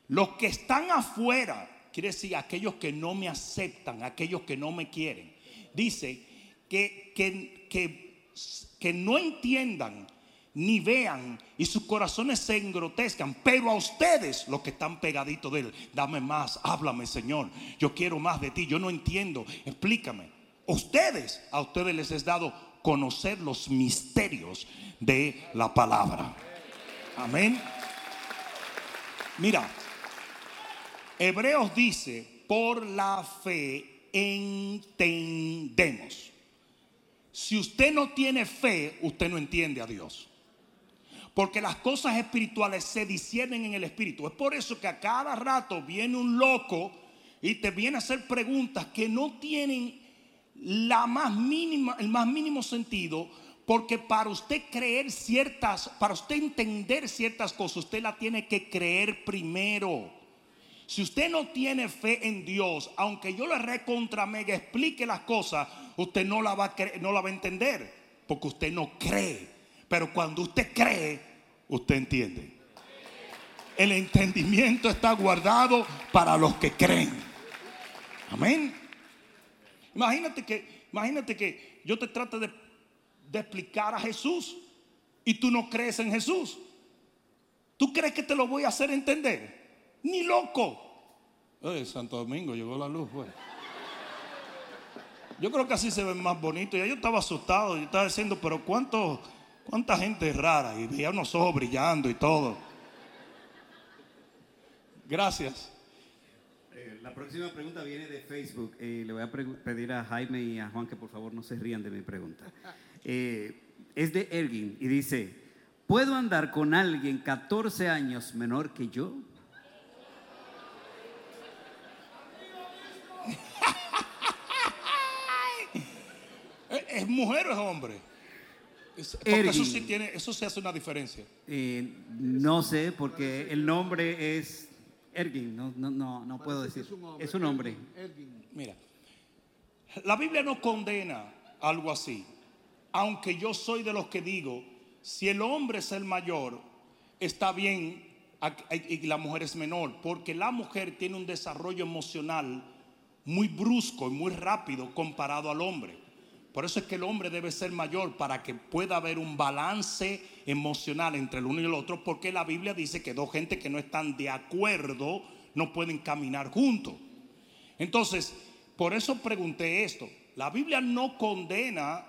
los que están afuera, quiere decir aquellos que no me aceptan, aquellos que no me quieren, dice que, que, que, que no entiendan ni vean y sus corazones se engrotezcan, pero a ustedes los que están pegaditos de él, dame más, háblame Señor, yo quiero más de ti, yo no entiendo, explícame. Ustedes, a ustedes les es dado conocer los misterios de la palabra. Amén. Mira, Hebreos dice, por la fe entendemos. Si usted no tiene fe, usted no entiende a Dios. Porque las cosas espirituales se disciernen en el espíritu. Es por eso que a cada rato viene un loco y te viene a hacer preguntas que no tienen la más mínima, el más mínimo sentido. Porque para usted creer ciertas, para usted entender ciertas cosas, usted la tiene que creer primero. Si usted no tiene fe en Dios, aunque yo le recontra mega explique las cosas, usted no la va a no la va a entender, porque usted no cree. Pero cuando usted cree, usted entiende. El entendimiento está guardado para los que creen. Amén. Imagínate que, imagínate que yo te trate de, explicar a Jesús y tú no crees en Jesús. ¿Tú crees que te lo voy a hacer entender? Ni loco. Eh, Santo Domingo llegó la luz. pues. Yo creo que así se ven más bonitos. Ya yo estaba asustado. Yo estaba diciendo, pero ¿cuánto, cuánta gente rara. Y veía unos ojos brillando y todo. Gracias. Eh, La próxima pregunta viene de Facebook. Eh, le voy a pedir a Jaime y a Juan que por favor no se rían de mi pregunta. Eh, es de Ergin y dice, ¿puedo andar con alguien 14 años menor que yo? [LAUGHS] ¿Es, es mujer o es hombre? Es- eso sí tiene, eso sí hace una diferencia. Eh, no sé porque el nombre es Ergin. No, no, no, no puedo decir. Es un hombre. Mira, la Biblia no condena algo así. Aunque yo soy de los que digo, si el hombre es el mayor, está bien y la mujer es menor, porque la mujer tiene un desarrollo emocional muy brusco y muy rápido comparado al hombre. Por eso es que el hombre debe ser mayor para que pueda haber un balance emocional entre el uno y el otro, porque la Biblia dice que dos gente que no están de acuerdo no pueden caminar juntos. Entonces, por eso pregunté esto. La Biblia no condena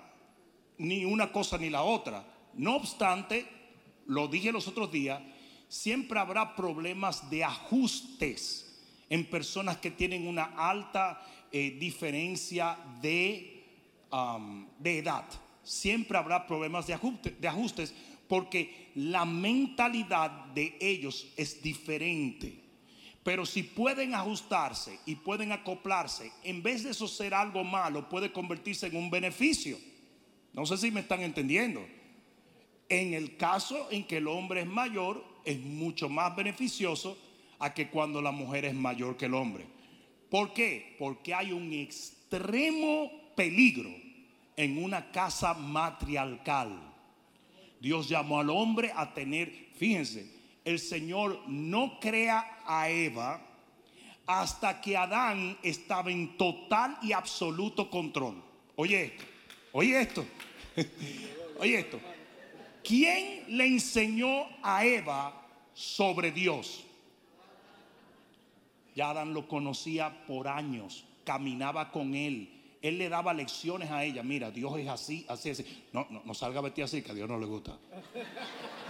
ni una cosa ni la otra. No obstante, lo dije los otros días, siempre habrá problemas de ajustes en personas que tienen una alta eh, diferencia de, de edad. Siempre habrá problemas de, ajuste- de ajustes porque la mentalidad de ellos es diferente. Pero si pueden ajustarse y pueden acoplarse, en vez de eso ser algo malo, puede convertirse en un beneficio. No sé si me están entendiendo. En el caso en que el hombre es mayor, es mucho más beneficioso a que cuando la mujer es mayor que el hombre. ¿Por qué? Porque hay un extremo peligro en una casa matriarcal. Dios llamó al hombre a tener, fíjense, el Señor no crea a Eva hasta que Adán estaba en total y absoluto control. Oye esto, oye esto, [LAUGHS] oye esto. ¿Quién le enseñó a Eva sobre Dios? Ya Adán lo conocía por años, caminaba con él. Él le daba lecciones a ella. Mira, Dios es así, así, así. No, no, no salga a vestir así, que a Dios no le gusta.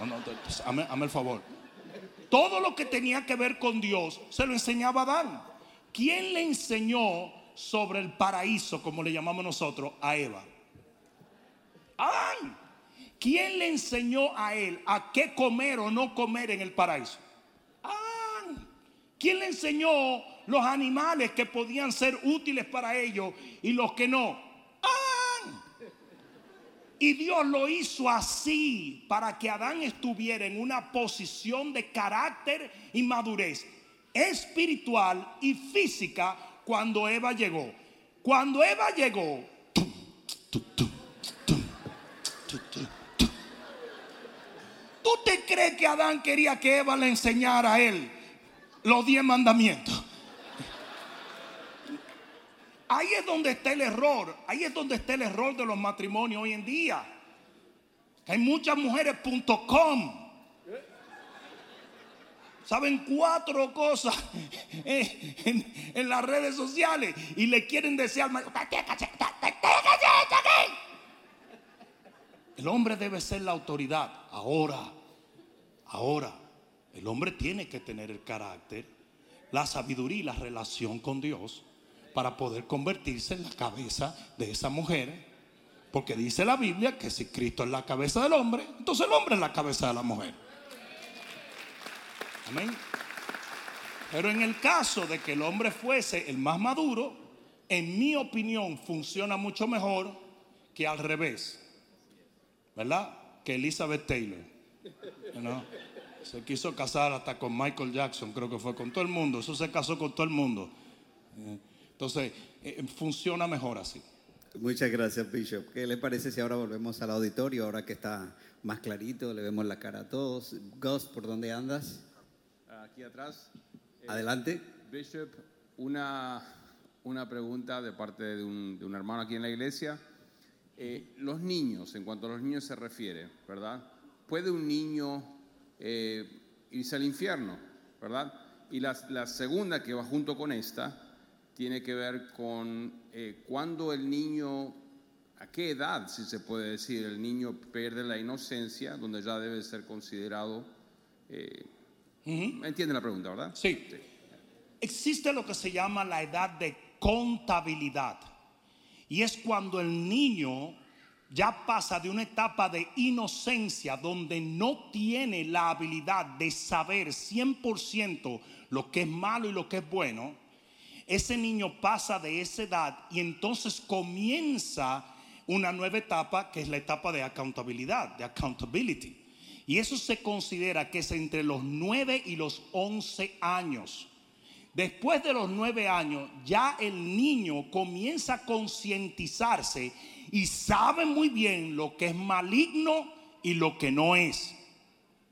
No, no, hazme el favor. Todo lo que tenía que ver con Dios se lo enseñaba a Adán. ¿Quién le enseñó sobre el paraíso, como le llamamos nosotros, a Eva? Adán. ¿Quién le enseñó a él a qué comer o no comer en el paraíso? Adán. ¿Quién le enseñó los animales que podían ser útiles para ellos y los que no? Adán. Y Dios lo hizo así para que Adán estuviera en una posición de carácter y madurez espiritual y física cuando Eva llegó. Cuando Eva llegó. ¿tú te crees que Adán quería que Eva le enseñara a él los diez mandamientos? Ahí es donde está el error. Ahí es donde está el error de los matrimonios hoy en día. Hay muchas mujeres.com. Saben cuatro cosas [LAUGHS] en, las redes sociales y le quieren desear. El hombre debe ser la autoridad. Ahora, ahora, el hombre tiene que tener el carácter, la sabiduría y la relación con Dios para poder convertirse en la cabeza de esa mujer. Porque dice la Biblia que si Cristo es la cabeza del hombre, entonces el hombre es la cabeza de la mujer. Amén. Pero en el caso de que el hombre fuese el más maduro, en mi opinión funciona mucho mejor que al revés. ¿Verdad? Que Elizabeth Taylor. ¿no? Se quiso casar hasta con Michael Jackson, creo que fue con todo el mundo. Eso se casó con todo el mundo. Entonces, eh, funciona mejor así. Muchas gracias, Bishop. ¿Qué le parece si ahora volvemos al auditorio, ahora que está más clarito, le vemos la cara a todos? Gus, ¿por dónde andas? Aquí atrás. eh, Adelante. Bishop, una, una pregunta de parte de un, de un hermano aquí en la iglesia. Eh, los niños, en cuanto a los niños se refiere, ¿verdad? ¿Puede un niño eh, irse al infierno, ¿verdad? Y la, la segunda que va junto con esta tiene que ver con eh, cuándo el niño, a qué edad, si se puede decir, el niño pierde la inocencia, donde ya debe ser considerado... eh, ¿Entiende la pregunta, verdad? Sí. Existe lo que se llama la edad de contabilidad. Y es cuando el niño ya pasa de una etapa de inocencia donde no tiene la habilidad de saber 100% lo que es malo y lo que es bueno. Ese niño pasa de esa edad y entonces comienza una nueva etapa que es la etapa de accountabilidad, de accountability. Y eso se considera que es entre los 9 y los 11 años. Después de los 9 años, ya el niño comienza a concientizarse y sabe muy bien lo que es maligno y lo que no es.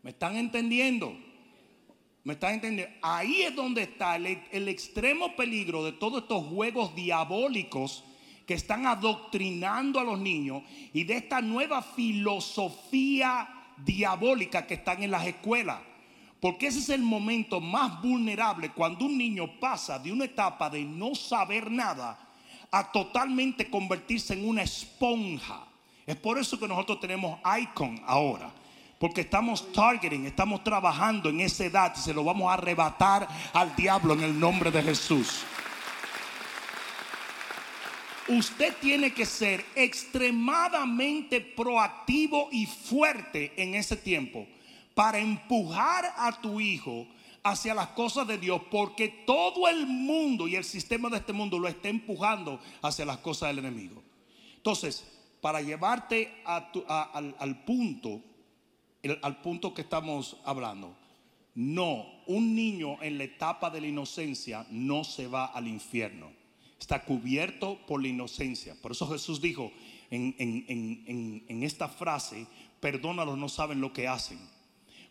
¿Me están entendiendo? ¿Me están entendiendo? Ahí es donde está el, el extremo peligro de todos estos juegos diabólicos que están adoctrinando a los niños y de esta nueva filosofía diabólica que están en las escuelas. Porque ese es el momento más vulnerable cuando un niño pasa de una etapa de no saber nada a totalmente convertirse en una esponja. Es por eso que nosotros tenemos Icon ahora. Porque estamos targeting, estamos trabajando en esa edad y se lo vamos a arrebatar al diablo en el nombre de Jesús. Usted tiene que ser extremadamente proactivo y fuerte en ese tiempo para empujar a tu hijo hacia las cosas de Dios, porque todo el mundo y el sistema de este mundo lo está empujando hacia las cosas del enemigo. Entonces, para llevarte al punto, al punto que estamos hablando, no, un niño en la etapa de la inocencia no se va al infierno. Está cubierto por la inocencia. Por eso Jesús dijo en, en- en- en- en esta frase, perdónalos, no saben lo que hacen.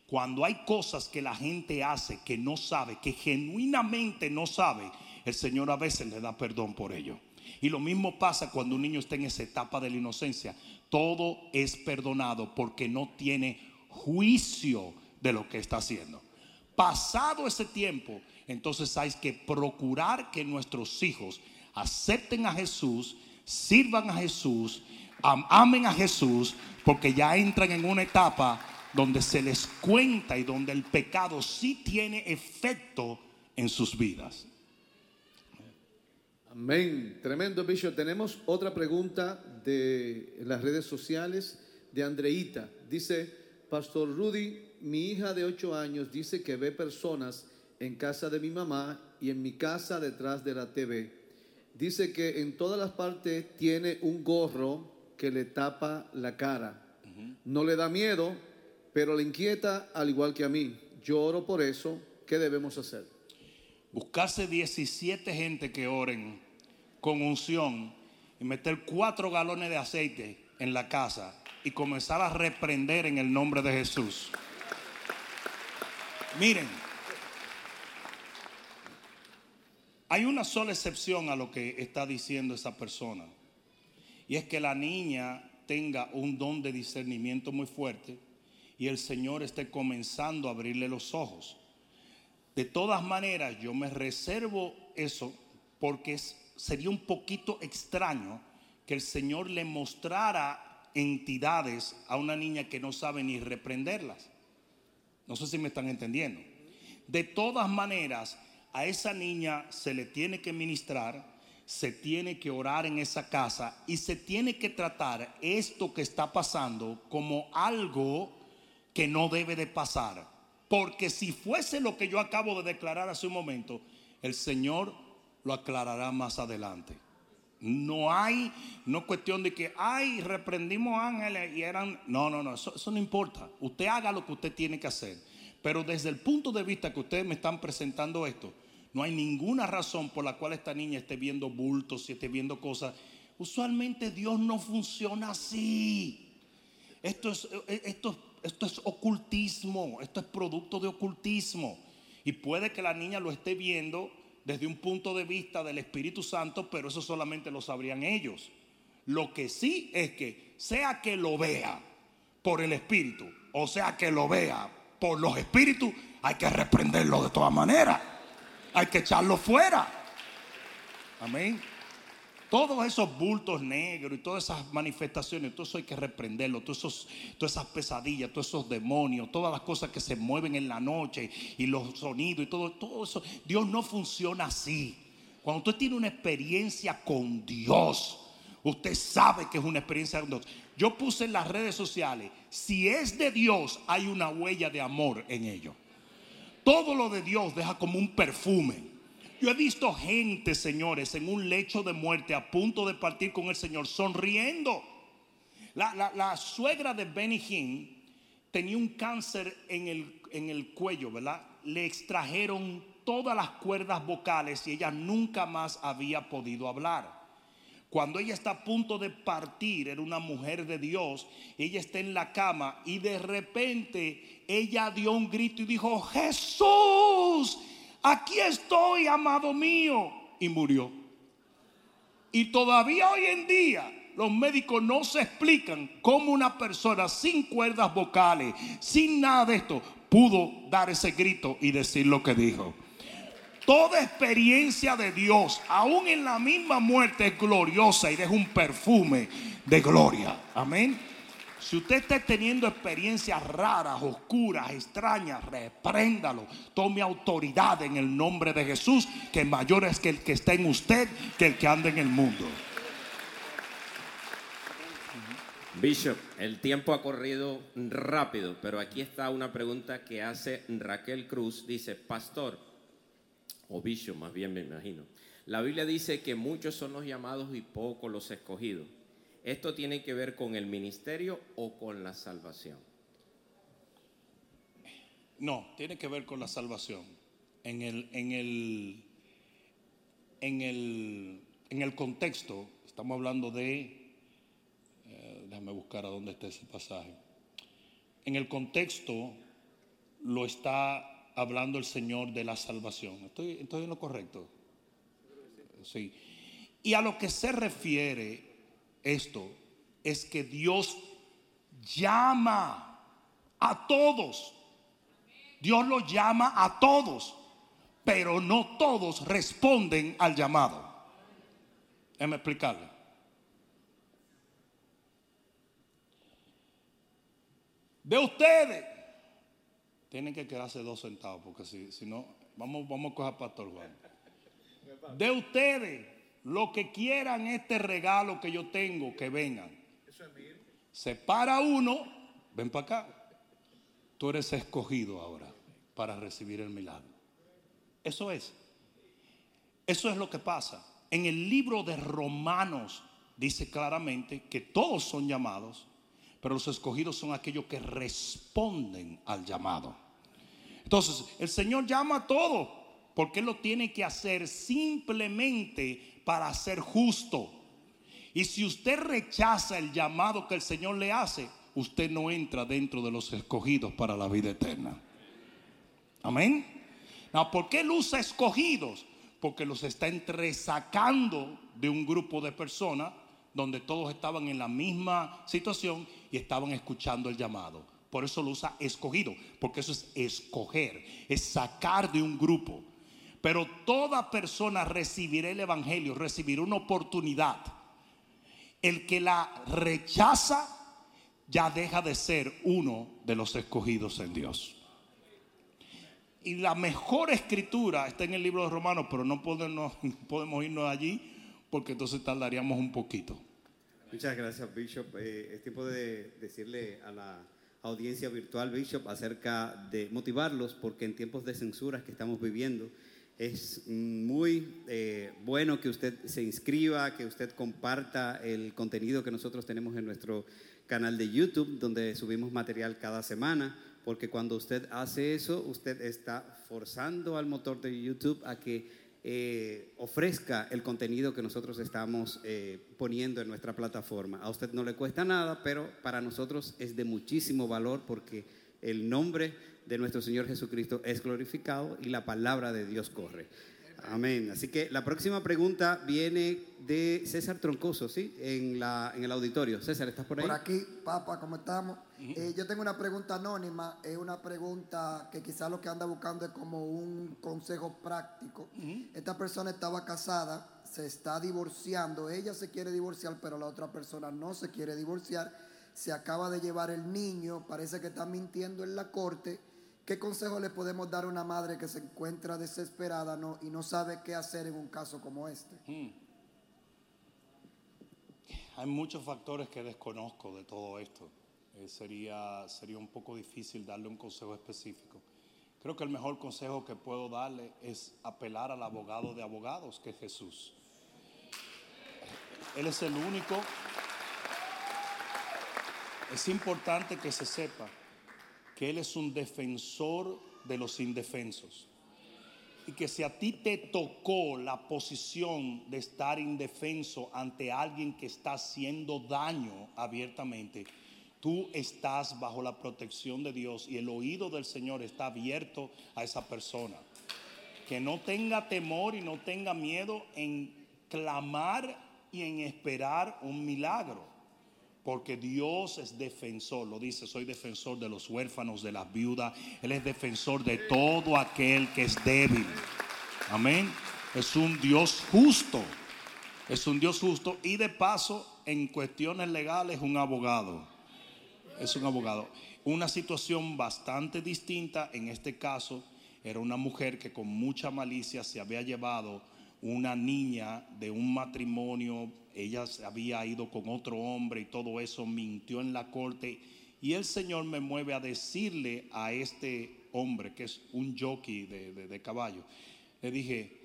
Cuando hay cosas que la gente hace que no sabe, que genuinamente no sabe, el Señor a veces le da perdón por ello. Y lo mismo pasa cuando un niño está en esa etapa de la inocencia. Todo es perdonado porque no tiene juicio de lo que está haciendo. Pasado ese tiempo, entonces hay que procurar que nuestros hijos acepten a Jesús, sirvan a Jesús, am- amen a Jesús, porque ya entran en una etapa donde se les cuenta y donde el pecado sí tiene efecto en sus vidas. Amén. Tremendo, Bishop. Tenemos otra pregunta de las redes sociales de Andreita. Dice, Pastor Rudy, mi hija de 8 años dice que ve personas en casa de mi mamá y en mi casa detrás de la TV. Dice que en todas las partes tiene un gorro que le tapa la cara. No le da miedo, pero le inquieta al igual que a mí. Yo oro por eso. ¿Qué debemos hacer? Buscarse 17 gente que oren con unción y meter cuatro galones de aceite en la casa y comenzar a reprender en el nombre de Jesús. Miren, hay una sola excepción a lo que está diciendo esa persona. Y es que la niña tenga un don de discernimiento muy fuerte y el Señor esté comenzando a abrirle los ojos. De todas maneras, yo me reservo eso porque sería un poquito extraño que el Señor le mostrara entidades a una niña que no sabe ni reprenderlas. No sé si me están entendiendo. De todas maneras, a esa niña se le tiene que ministrar, se tiene que orar en esa casa y se tiene que tratar esto que está pasando como algo que no debe de pasar. Porque si fuese lo que yo acabo de declarar hace un momento, el Señor lo aclarará más adelante. No hay, no es cuestión de que, ay, reprendimos ángeles y eran, no, no, no, eso, eso no importa. Usted haga lo que usted tiene que hacer. Pero desde el punto de vista que ustedes me están presentando esto, no hay ninguna razón por la cual esta niña esté viendo bultos y esté viendo cosas. Usualmente Dios no funciona así. Esto es, eh, esto, esto es ocultismo, esto es producto de ocultismo. Y puede que la niña lo esté viendo desde un punto de vista del Espíritu Santo, pero eso solamente lo sabrían ellos. Lo que sí es que, sea que lo vea por el Espíritu, o sea que lo vea por los Espíritus, hay que reprenderlo de todas maneras. Hay que echarlo fuera. Amén. Todos esos bultos negros y todas esas manifestaciones, todo eso hay que reprenderlo, todas esas pesadillas, todos esos demonios, todas las cosas que se mueven en la noche y los sonidos y todo, todo eso. Dios no funciona así. Cuando usted tiene una experiencia con Dios, usted sabe que es una experiencia con Dios. Yo puse en las redes sociales, si es de Dios, hay una huella de amor en ello. Todo lo de Dios deja como un perfume. Yo he visto gente, señores, en un lecho de muerte a punto de partir con el Señor, sonriendo. La, la- la suegra de Benny Hinn tenía un cáncer en el, en el cuello, ¿verdad? Le extrajeron todas las cuerdas vocales y ella nunca más había podido hablar. Cuando ella está a punto de partir, era una mujer de Dios, ella está en la cama y de repente ella dio un grito y dijo, Jesús, aquí estoy, amado mío, y murió. Y todavía hoy en día los médicos no se explican cómo una persona sin cuerdas vocales, sin nada de esto, pudo dar ese grito y decir lo que dijo. toda experiencia de Dios, aún en la misma muerte, es gloriosa y deja un perfume de gloria. Amén. Si usted está teniendo experiencias raras, oscuras, extrañas, repréndalo. Tome autoridad en el nombre de Jesús, que mayor es que el que está en usted que el que anda en el mundo. Bishop, el tiempo ha corrido rápido, pero aquí está una pregunta que hace Raquel Cruz. Dice, pastor, o Bishop más bien me imagino, la Biblia dice que muchos son los llamados y pocos los escogidos. ¿Esto tiene que ver con el ministerio o con la salvación? No, tiene que ver con la salvación. En el, en el, en el, en el contexto, estamos hablando de, eh, déjame buscar a dónde está ese pasaje. En el contexto lo está hablando el Señor de la salvación. ¿Estoy, estoy en lo correcto? Sí. Y a lo que se refiere esto es que Dios llama a todos. Dios lo llama a todos, pero no todos responden al llamado. Déjame explicarle. De ustedes, tienen que quedarse dos centavos, porque si, si no, vamos, vamos a coger a Pastor Juan. De ustedes, lo que quieran este regalo que yo tengo, que vengan. Se para uno, ven para acá. Tú eres escogido ahora para recibir el milagro. Eso es. Eso es lo que pasa. En el libro de Romanos dice claramente que todos son llamados, pero los escogidos son aquellos que responden al llamado. Entonces, el Señor llama a todos, porque Él lo tiene que hacer simplemente para ser justo. Y si usted rechaza el llamado que el Señor le hace, usted no entra dentro de los escogidos para la vida eterna. Amén. No, ¿por qué usa escogidos? Porque los está entresacando de un grupo de personas donde todos estaban en la misma situación y estaban escuchando el llamado. Por eso lo usa escogido, porque eso es escoger, es sacar de un grupo. Pero toda persona recibirá el Evangelio, recibirá una oportunidad. El que la rechaza ya deja de ser uno de los escogidos en Dios. Y la mejor escritura está en el libro de Romanos, pero no podemos, [LAUGHS] irnos allí porque entonces tardaríamos un poquito. Muchas gracias, Bishop. Eh, es tiempo de decirle a la audiencia virtual, Bishop, acerca de motivarlos, porque en tiempos de censuras que estamos viviendo, es muy eh, bueno que usted se inscriba, que usted comparta el contenido que nosotros tenemos en nuestro canal de YouTube, donde subimos material cada semana, porque cuando usted hace eso, usted está forzando al motor de YouTube a que eh, ofrezca el contenido que nosotros estamos eh, poniendo en nuestra plataforma. A usted no le cuesta nada, pero para nosotros es de muchísimo valor porque el nombre de nuestro Señor Jesucristo es glorificado y la palabra de Dios corre. Amén. Así que la próxima pregunta viene de César Troncoso, ¿sí? En, la, en el auditorio. César, ¿estás por ahí? Por aquí, papá, ¿cómo estamos? Eh, yo tengo una pregunta anónima, es una pregunta que quizás lo que anda buscando es como un consejo práctico. Esta persona estaba casada, se está divorciando, ella se quiere divorciar, pero la otra persona no se quiere divorciar, se acaba de llevar el niño, parece que está mintiendo en la corte. ¿Qué consejo le podemos dar a una madre que se encuentra desesperada no, y no sabe qué hacer en un caso como este? Hay muchos factores que desconozco de todo esto. Eh, sería, sería un poco difícil darle un consejo específico. Creo que el mejor consejo que puedo darle es apelar al abogado de abogados, que es Jesús. Él es el único. Es importante que se sepa que Él es un defensor de los indefensos. Y que si a ti te tocó la posición de estar indefenso ante alguien que está haciendo daño abiertamente, tú estás bajo la protección de Dios y el oído del Señor está abierto a esa persona. Que no tenga temor y no tenga miedo en clamar y en esperar un milagro. Porque Dios es defensor, lo dice, soy defensor de los huérfanos, de las viudas. Él es defensor de todo aquel que es débil. Amén. Es un Dios justo. Es un Dios justo y de paso en cuestiones legales un abogado. Es un abogado. Una situación bastante distinta en este caso era una mujer que con mucha malicia se había llevado una niña de un matrimonio, ella había ido con otro hombre y todo eso, mintió en la corte. Y el Señor me mueve a decirle a este hombre, que es un jockey de, de- de caballo, le dije,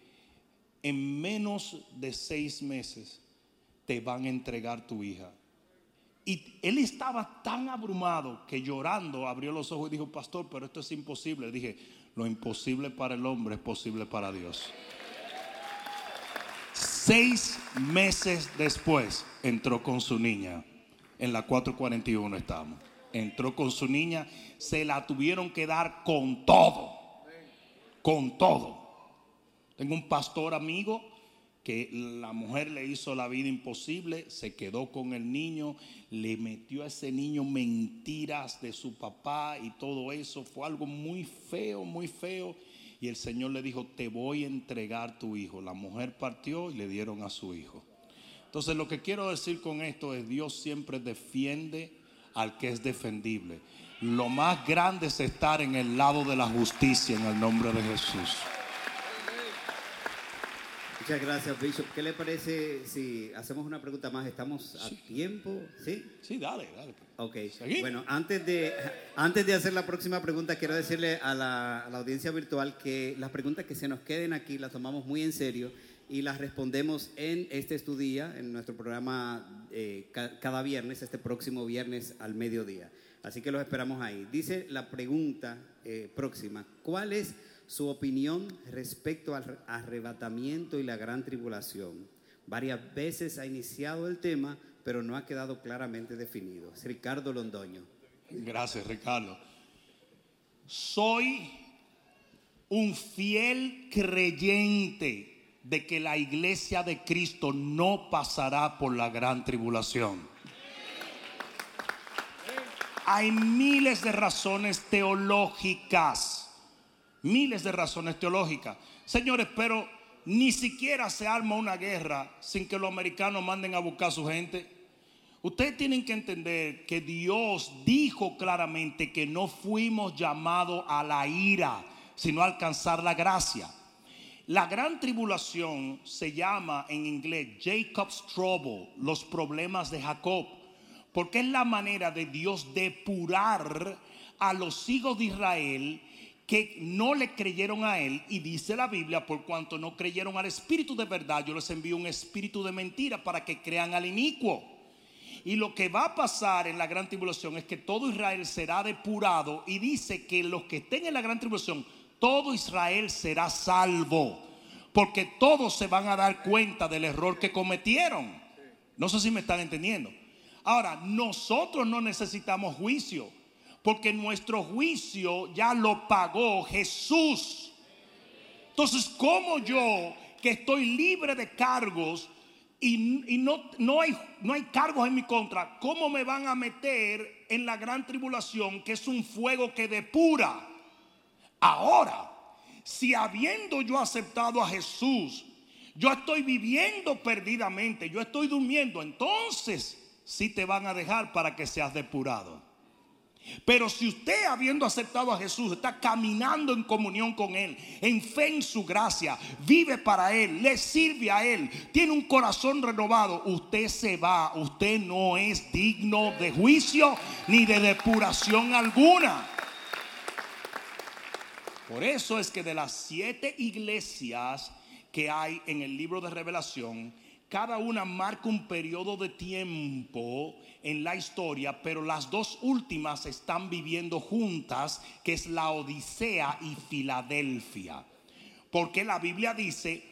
en menos de seis meses te van a entregar tu hija. Y él estaba tan abrumado que llorando abrió los ojos y dijo, pastor, pero esto es imposible. Le dije, lo imposible para el hombre es posible para Dios. Seis meses después entró con su niña. En la 441 estamos. Entró con su niña. Se la tuvieron que dar con todo. Con todo. Tengo un pastor amigo que la mujer le hizo la vida imposible, se quedó con el niño, le metió a ese niño mentiras de su papá y todo eso. Fue algo muy feo, muy feo. Y el Señor le dijo, te voy a entregar tu hijo. La mujer partió y le dieron a su hijo. Entonces lo que quiero decir con esto es Dios siempre defiende al que es defendible. Lo más grande es estar en el lado de la justicia en el nombre de Jesús. Muchas gracias, Bishop. ¿Qué le parece si hacemos una pregunta más? ¿Estamos a tiempo? ¿Sí? Sí, dale, dale. Ok. Bueno, antes de, antes de hacer la próxima pregunta, quiero decirle a la, a la audiencia virtual que las preguntas que se nos queden aquí las tomamos muy en serio y las respondemos en este estudio, en nuestro programa eh, ca- cada viernes, este próximo viernes al mediodía. Así que los esperamos ahí. Dice la pregunta eh, próxima, ¿cuál es su opinión respecto al arrebatamiento y la gran tribulación? Varias veces ha iniciado el tema, pero no ha quedado claramente definido. Es Ricardo Londoño. Gracias, Ricardo. Soy un fiel creyente de que la iglesia de Cristo no pasará por la gran tribulación. Hay miles de razones teológicas, miles de razones teológicas. Señores, pero ni siquiera se arma una guerra sin que los americanos manden a buscar a su gente. Ustedes tienen que entender que Dios dijo claramente que no fuimos llamados a la ira, sino a alcanzar la gracia. La gran tribulación se llama en inglés Jacob's Trouble, los problemas de Jacob, porque es la manera de Dios depurar a los hijos de Israel que no le creyeron a él y dice la Biblia, por cuanto no creyeron al espíritu de verdad, yo les envío un espíritu de mentira para que crean al inicuo. Y lo que va a pasar en la gran tribulación es que todo Israel será depurado y dice que los que estén en la gran tribulación, todo Israel será salvo. Porque todos se van a dar cuenta del error que cometieron. No sé si me están entendiendo. Ahora, nosotros no necesitamos juicio. Porque nuestro juicio ya lo pagó Jesús. Entonces, como yo, que estoy libre de cargos y, y no, no, hay, no hay cargos en mi contra, ¿cómo me van a meter en la gran tribulación, que es un fuego que depura? Ahora, si habiendo yo aceptado a Jesús, yo estoy viviendo perdidamente, yo estoy durmiendo, entonces sí te van a dejar para que seas depurado. Pero si usted habiendo aceptado a Jesús está caminando en comunión con Él, en fe en su gracia, vive para Él, le sirve a Él, tiene un corazón renovado, usted se va, usted no es digno de juicio ni de depuración alguna. Por eso es que de las siete iglesias que hay en el libro de revelación, cada una marca un periodo de tiempo en la historia, pero las dos últimas están viviendo juntas, que es la Odisea y Filadelfia. Porque la Biblia dice,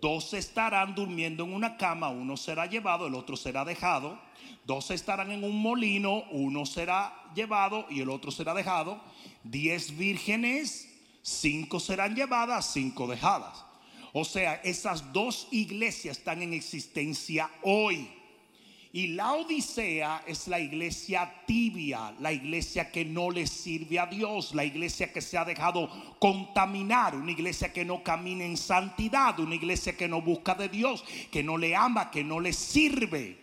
dos estarán durmiendo en una cama, uno será llevado, el otro será dejado. Dos estarán en un molino, uno será llevado y el otro será dejado. Diez vírgenes, cinco serán llevadas, cinco dejadas. O sea, esas dos iglesias están en existencia hoy. Y la Odisea es la iglesia tibia, la iglesia que no le sirve a Dios, la iglesia que se ha dejado contaminar, una iglesia que no camina en santidad, una iglesia que no busca de Dios, que no le ama, que no le sirve.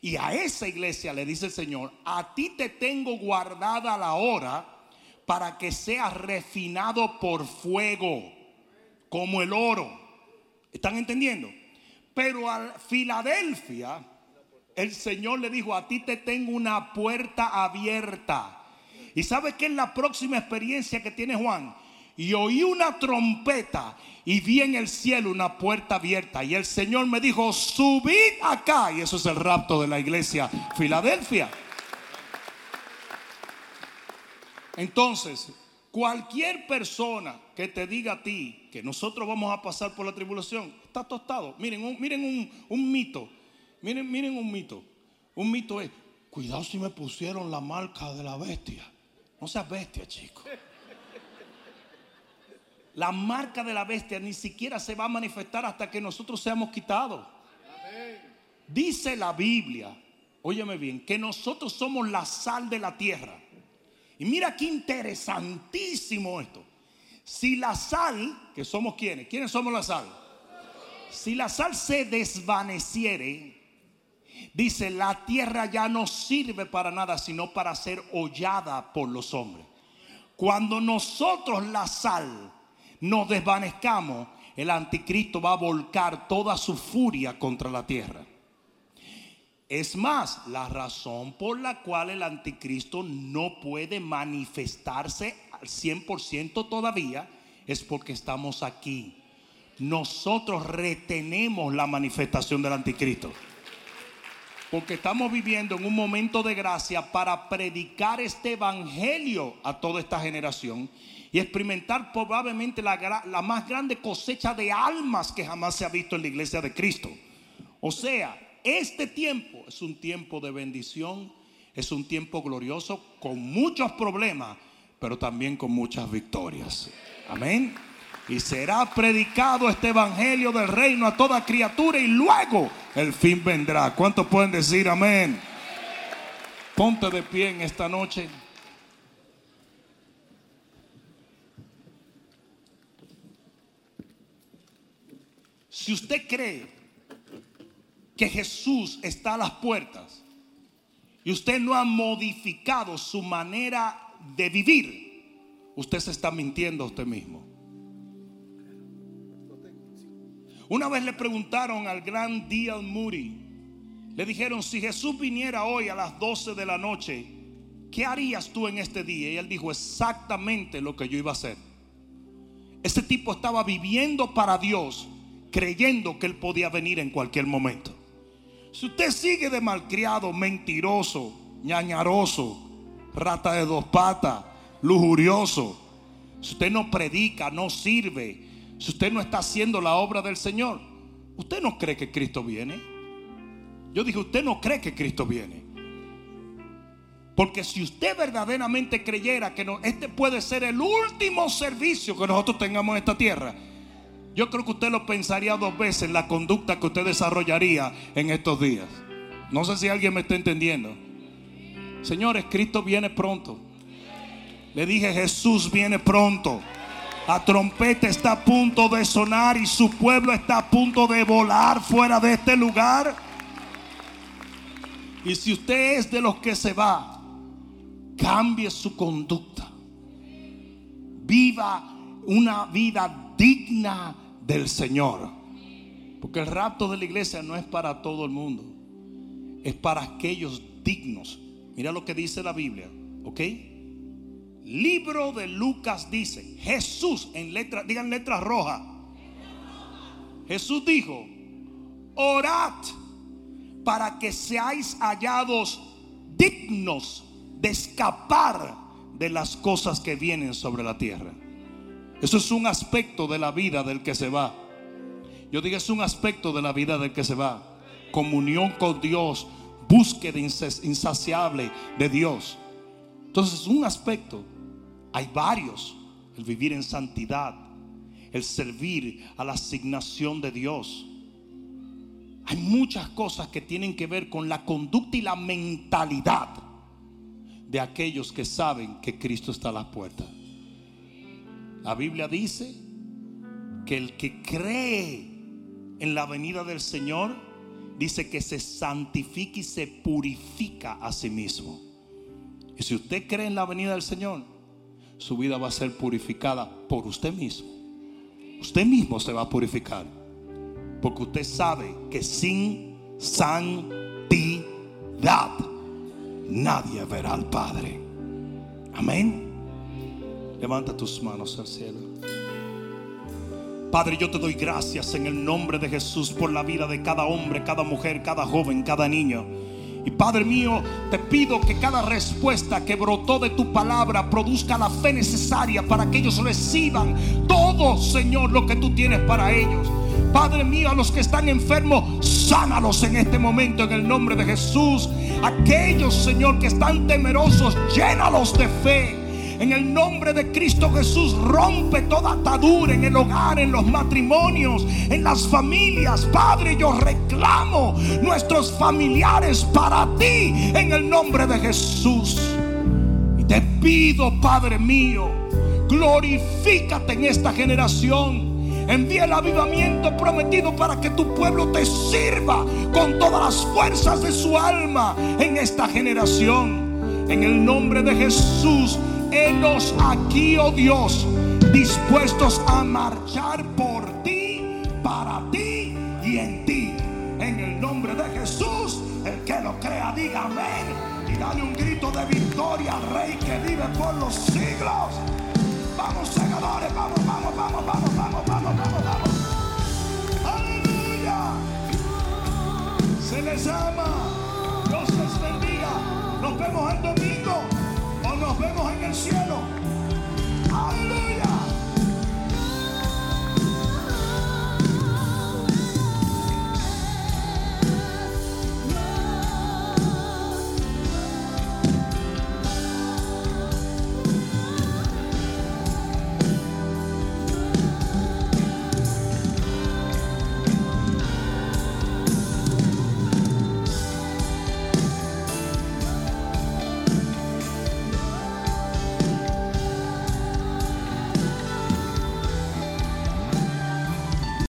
Y a esa iglesia le dice el Señor, a ti te tengo guardada la hora para que seas refinado por fuego, como el oro. ¿Están entendiendo? Pero a Filadelfia, el Señor le dijo, a ti te tengo una puerta abierta. ¿Y sabes qué es la próxima experiencia que tiene Juan? Y oí una trompeta y vi en el cielo una puerta abierta. Y el Señor me dijo, subid acá. Y eso es el rapto de la iglesia Filadelfia. Entonces, cualquier persona que te diga a ti que nosotros vamos a pasar por la tribulación, está tostado. Miren, un, miren un, un mito. Miren, miren un mito. Un mito es, cuidado si me pusieron la marca de la bestia. No seas bestia, chico. La marca de la bestia ni siquiera se va a manifestar hasta que nosotros seamos quitados. Dice la Biblia, óyeme bien, que nosotros somos la sal de la tierra. Y mira qué interesantísimo esto. Si la sal, que somos quienes, ¿quiénes somos la sal? Si la sal se desvaneciere, dice, la tierra ya no sirve para nada, sino para ser hollada por los hombres. Cuando nosotros la sal nos desvanezcamos, el anticristo va a volcar toda su furia contra la tierra. Es más, la razón por la cual el anticristo no puede manifestarse al 100% todavía es porque estamos aquí. Nosotros retenemos la manifestación del anticristo. Porque estamos viviendo en un momento de gracia para predicar este evangelio a toda esta generación y experimentar probablemente la, la, más grande cosecha de almas que jamás se ha visto en la iglesia de Cristo. O sea, este tiempo es un tiempo de bendición, es un tiempo glorioso con muchos problemas, pero también con muchas victorias. Amén. Y será predicado este evangelio del reino a toda criatura y luego el fin vendrá. ¿Cuántos pueden decir amén? Ponte de pie en esta noche. Si usted cree que Jesús está a las puertas y usted no ha modificado su manera de vivir, usted se está mintiendo a usted mismo. Una vez le preguntaron al gran D.L. Moody, le dijeron, si Jesús viniera hoy a las 12 de la noche, ¿qué harías tú en este día? Y él dijo exactamente lo que yo iba a hacer. Ese tipo estaba viviendo para Dios creyendo que Él podía venir en cualquier momento. Si usted sigue de malcriado, mentiroso, ñañaroso, rata de dos patas, lujurioso, si usted no predica, no sirve, si usted no está haciendo la obra del Señor, ¿usted no cree que Cristo viene? Yo dije, usted no cree que Cristo viene. Porque si usted verdaderamente creyera que no, este puede ser el último servicio que nosotros tengamos en esta tierra, yo creo que usted lo pensaría dos veces la conducta que usted desarrollaría en estos días. No sé si alguien me está entendiendo. Señores, Cristo viene pronto. Le dije, Jesús viene pronto. La trompeta está a punto de sonar y su pueblo está a punto de volar fuera de este lugar. Y si usted es de los que se va, cambie su conducta. Viva una vida digna del Señor. Porque el rapto de la iglesia no es para todo el mundo. Es para aquellos dignos. Mira lo que dice la Biblia. ¿Ok? Libro de Lucas dice, Jesús en letra, digan letra roja. Jesús dijo, orad para que seáis hallados dignos de escapar de las cosas que vienen sobre la tierra. Eso es un aspecto de la vida del que se va. Yo digo, es un aspecto de la vida del que se va. Comunión con Dios, búsqueda insaciable de Dios. Entonces, un aspecto, hay varios. El vivir en santidad, el servir a la asignación de Dios. hay muchas cosas que tienen que ver con la conducta y la mentalidad de aquellos que saben que Cristo está a las puertas. La Biblia dice que el que cree en la venida del Señor, dice que se santifica y se purifica a sí mismo. Y si usted cree en la venida del Señor, su vida va a ser purificada por usted mismo. Usted mismo se va a purificar. Porque usted sabe que sin santidad nadie verá al Padre. Amén. Levanta tus manos al cielo. Padre, yo te doy gracias en el nombre de Jesús por la vida de cada hombre, cada mujer, cada joven, cada niño. Y Padre mío, te pido que cada respuesta que brotó de tu palabra produzca la fe necesaria para que ellos reciban todo, Señor, lo que tú tienes para ellos. Padre mío, a los que están enfermos, sánalos en este momento en el nombre de Jesús. Aquellos, Señor, que están temerosos, llénalos de fe. En el nombre de Cristo Jesús rompe toda atadura en el hogar, en los matrimonios, en las familias. Padre, yo reclamo nuestros familiares para ti en el nombre de Jesús. Y te pido, Padre mío, glorifícate en esta generación. Envía el avivamiento prometido para que tu pueblo te sirva con todas las fuerzas de su alma en esta generación. En el nombre de Jesús Henos aquí, oh Dios, dispuestos a marchar por ti, para ti y en ti. En el nombre de Jesús, el que lo crea, diga amén. Y dale un grito de victoria al Rey que vive por los siglos. Vamos, segadores, vamos, vamos, vamos, vamos, vamos, vamos, vamos, vamos. Aleluya. Se les ama. Dios les bendiga. Nos vemos el domingo nos vemos en el cielo. Aleluya.